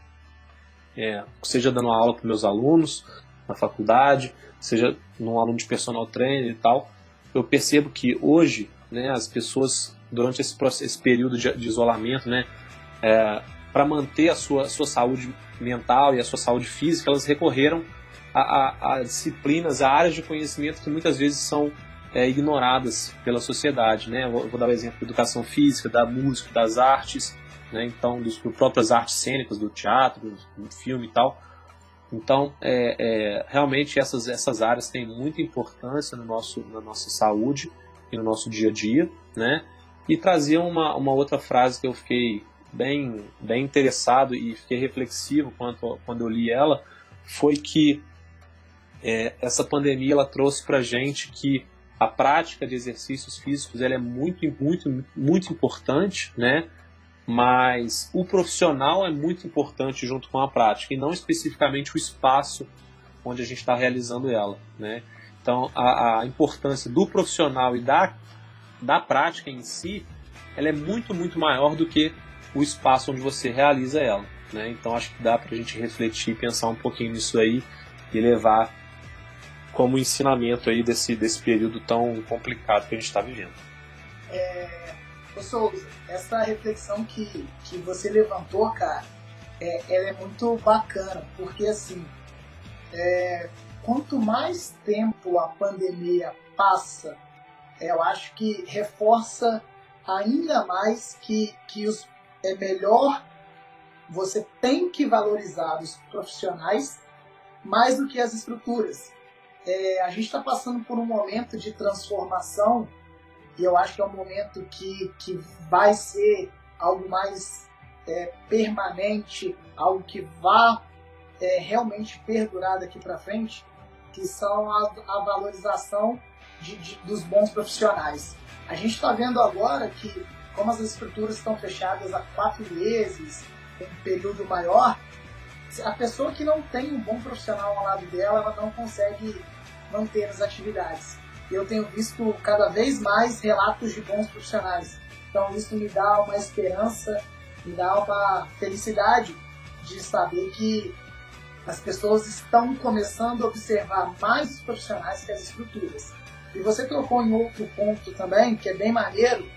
é, seja dando aula para meus alunos na faculdade, seja num aluno de personal trainer e tal, eu percebo que hoje, né, as pessoas durante esse, esse período de, de isolamento, né, é, para manter a sua, sua saúde mental e a sua saúde física, elas recorreram a, a, a disciplinas, a áreas de conhecimento que muitas vezes são é, ignoradas pela sociedade. Né? Eu vou dar o exemplo da educação física, da música, das artes, né? então das próprias artes cênicas, do teatro, do filme e tal. Então, é, é, realmente essas, essas áreas têm muita importância no nosso, na nossa saúde e no nosso dia a dia, né? E trazia uma, uma outra frase que eu fiquei bem, bem interessado e fiquei reflexivo quanto, quando eu li ela, foi que é, essa pandemia ela trouxe para gente que a prática de exercícios físicos ela é muito, muito, muito importante, né? Mas o profissional é muito importante junto com a prática e não especificamente o espaço onde a gente está realizando ela, né? Então a, a importância do profissional e da, da prática em si, ela é muito, muito maior do que o espaço onde você realiza ela. Né? Então acho que dá para a gente refletir, pensar um pouquinho nisso aí e levar como ensinamento aí desse, desse período tão complicado que a gente está vivendo. É, Souza, essa reflexão que, que você levantou, cara, é, ela é muito bacana, porque assim, é, quanto mais tempo a pandemia passa, eu acho que reforça ainda mais que, que os, é melhor você tem que valorizar os profissionais mais do que as estruturas. É, a gente está passando por um momento de transformação e eu acho que é um momento que, que vai ser algo mais é, permanente, algo que vá é, realmente perdurar daqui para frente, que são a, a valorização de, de, dos bons profissionais. A gente está vendo agora que, como as estruturas estão fechadas há quatro meses, um período maior, a pessoa que não tem um bom profissional ao lado dela, ela não consegue manter as atividades. Eu tenho visto cada vez mais relatos de bons profissionais. Então isso me dá uma esperança, me dá uma felicidade de saber que as pessoas estão começando a observar mais os profissionais que as estruturas. E você tocou em outro ponto também, que é bem maneiro,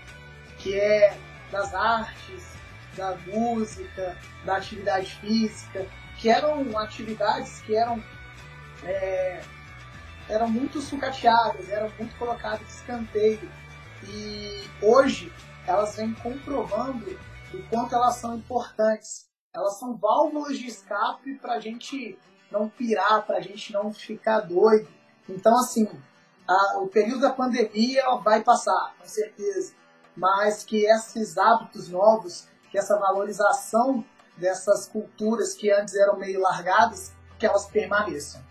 que é das artes, da música, da atividade física, que eram atividades que eram, é, eram muito sucateadas, eram muito colocadas de escanteio. E hoje elas vêm comprovando o quanto elas são importantes. Elas são válvulas de escape para a gente não pirar, para a gente não ficar doido. Então, assim, a, o período da pandemia vai passar, com certeza. Mas que esses hábitos novos que essa valorização dessas culturas que antes eram meio largadas, que elas permaneçam.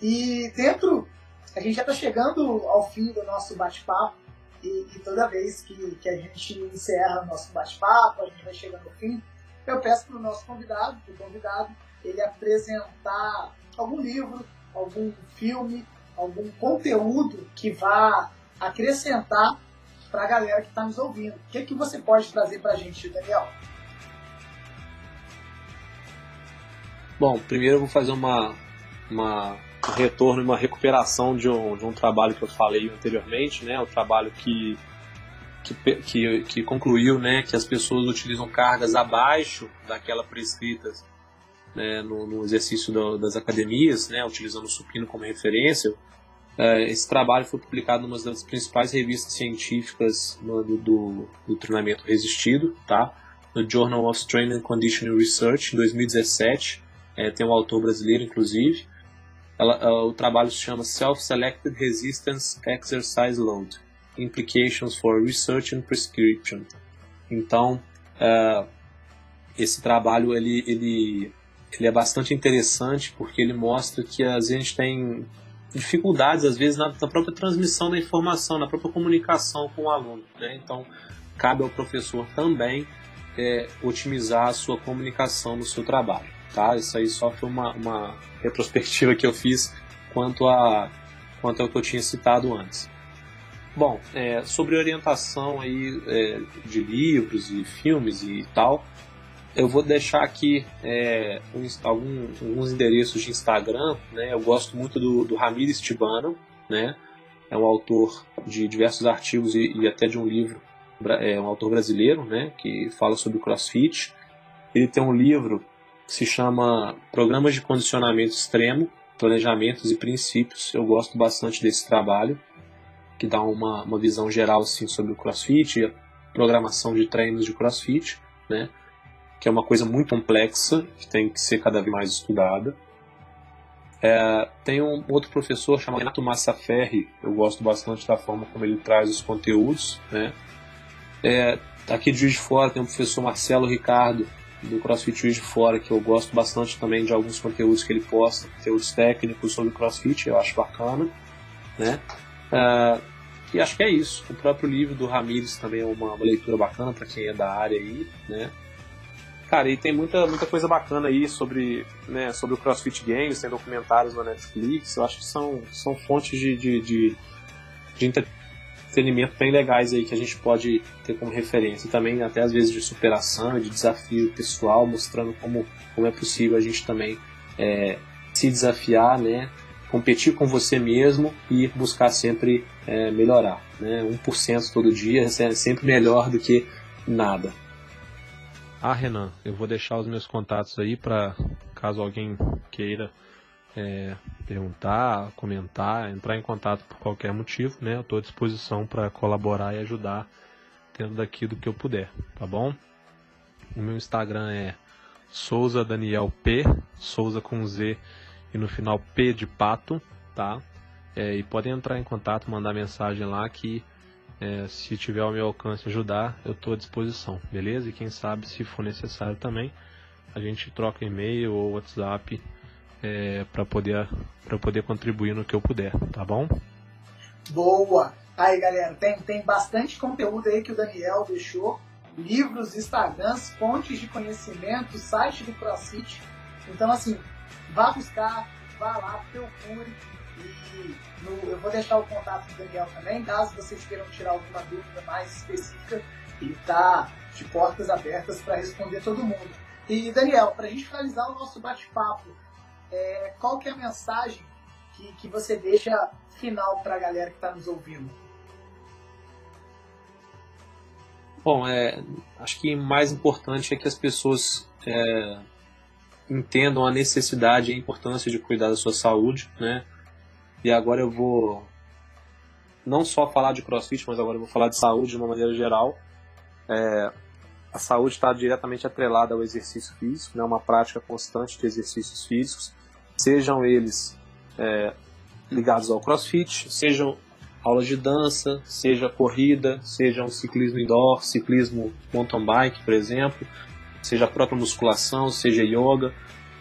E dentro, a gente já está chegando ao fim do nosso bate-papo, e, e, toda vez que, que a gente encerra o nosso bate-papo, a gente vai chegando ao fim, eu peço para o nosso convidado, o convidado, ele apresentar algum livro, algum filme, algum conteúdo que vá acrescentar para a galera que está nos ouvindo. O que, que você pode trazer para a gente, Daniel? Bom, primeiro eu vou fazer uma, uma um retorno e uma recuperação de um, de um trabalho que eu falei anteriormente, né? O trabalho que, que, que, que concluiu né, que as pessoas utilizam cargas abaixo daquela prescritas né, no, no, exercício do, das academias, né, utilizando o supino como referência. É, esse trabalho foi publicado numa das principais revistas científicas do, do, do, treinamento resistido, tá? no Journal of Training and Conditioning Research, em 2017. É, tem um autor brasileiro, inclusive. Ela, ela, o trabalho se chama Self-Selected Resistance Exercise Load Implications for Research and Prescription. Então, uh, esse trabalho ele, ele, ele é bastante interessante porque ele mostra que a gente tem dificuldades, às vezes, na, na, própria transmissão da informação, na própria comunicação com o aluno. Né? Então, cabe ao professor também é, otimizar a sua comunicação no seu trabalho. Tá? Isso aí só foi uma, uma retrospectiva que eu fiz quanto, a, quanto ao que eu tinha citado antes. Bom, é, sobre orientação aí, é, de livros e filmes e tal, eu vou deixar aqui é, algum, alguns endereços de Instagram. Né? Eu gosto muito do, do Ramires Tibano, né? é um autor de diversos artigos e, e, até de um livro, é um autor brasileiro né? que fala sobre crossfit. Ele tem um livro que se chama Programas de Condicionamento Extremo, Planejamentos e Princípios. Eu gosto bastante desse trabalho, que dá uma, uma visão geral assim, sobre o crossfit programação de treinos de crossfit. Né? Que é uma coisa muito complexa, que tem que ser cada vez mais estudada. É, tem um outro professor chamado Renato Massaferri, eu gosto bastante da forma como ele traz os conteúdos. Né? É, aqui de Juiz de Fora tem o professor Marcelo Ricardo, do CrossFit Juiz de Fora, que eu gosto bastante também de alguns conteúdos que ele posta, conteúdos técnicos sobre CrossFit, eu acho bacana. Né? É, e acho que é isso. O próprio livro do Ramires também é uma, uma leitura bacana para quem é da área aí, né? Cara, e tem muita, muita coisa bacana aí sobre, né, sobre o CrossFit Games, tem documentários na Netflix, eu acho que são, são fontes de, de, de, de entretenimento bem legais aí que a gente pode ter como referência. E também até às vezes de superação, de desafio pessoal, mostrando como, como é possível a gente também é, se desafiar, né, competir com você mesmo e buscar sempre é, melhorar. Né? 1% todo dia é sempre melhor do que nada. Ah, Renan, eu vou deixar os meus contatos aí para caso alguém queira é, perguntar, comentar, entrar em contato por qualquer motivo, né? Eu estou à disposição para colaborar e ajudar dentro daquilo que eu puder, tá bom? O meu Instagram é Souza Daniel P, Souza com Z e no final P de pato, tá? É, e podem entrar em contato, mandar mensagem lá que é, se tiver ao meu alcance ajudar, eu estou à disposição, beleza? E quem sabe, se for necessário também, a gente troca e-mail ou WhatsApp é, para poder, poder contribuir no que eu puder, tá bom? Boa! Aí, galera, tem, tem bastante conteúdo aí que o Daniel deixou. Livros, Instagrams, fontes de conhecimento, site do CrossFit. Então, assim, vá buscar, vá lá, procure no, eu vou deixar o contato do Daniel também, caso vocês queiram tirar alguma dúvida mais específica. Ele está de portas abertas para responder todo mundo. E Daniel, para a gente finalizar o nosso bate-papo, é, qual que é a mensagem que, que você deixa final para a galera que está nos ouvindo? Bom, é, acho que mais importante é que as pessoas é, entendam a necessidade e a importância de cuidar da sua saúde, né? E agora eu vou não só falar de crossfit, mas agora eu vou falar de saúde de uma maneira geral. É, a saúde está diretamente atrelada ao exercício físico, né, uma prática constante de exercícios físicos, sejam eles é, ligados ao crossfit, sejam aulas de dança, seja corrida, seja um ciclismo indoor, ciclismo mountain bike, por exemplo, seja a própria musculação, seja yoga.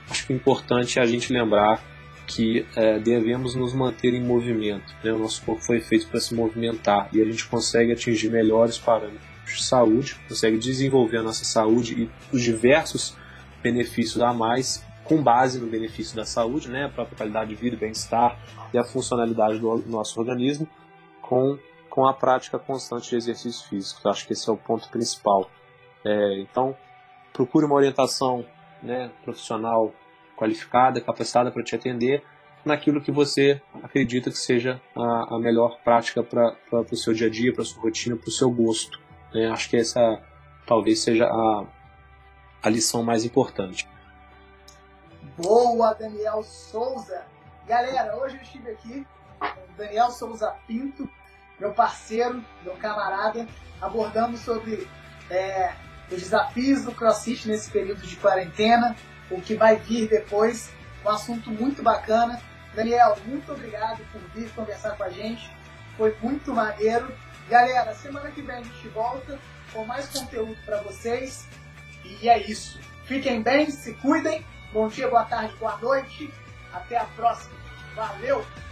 Acho que o importante é a gente lembrar que é, devemos nos manter em movimento. Né? O nosso corpo foi feito para se movimentar e a gente consegue atingir melhores parâmetros de saúde, consegue desenvolver a nossa saúde e os diversos benefícios a mais com base no benefício da saúde, né? a própria qualidade de vida, bem-estar e a funcionalidade do nosso organismo com, com a prática constante de exercício físico. Eu acho que esse é o ponto principal. É, então, procure uma orientação né, profissional qualificada, capacitada para te atender naquilo que você acredita que seja a, a melhor prática para o seu dia a dia, para sua rotina, para o seu gosto. Né? Acho que essa talvez seja a, a lição mais importante. Boa, Daniel Souza! Galera, hoje eu estive aqui com Daniel Souza Pinto, meu parceiro, meu camarada. Abordamos sobre é, os desafios do CrossFit nesse período de quarentena, o que vai vir depois. Um assunto muito bacana. Daniel, muito obrigado por vir conversar com a gente. Foi muito maneiro. Galera, semana que vem a gente volta com mais conteúdo para vocês. E é isso. Fiquem bem, se cuidem. Bom dia, boa tarde, boa noite. Até a próxima. Valeu!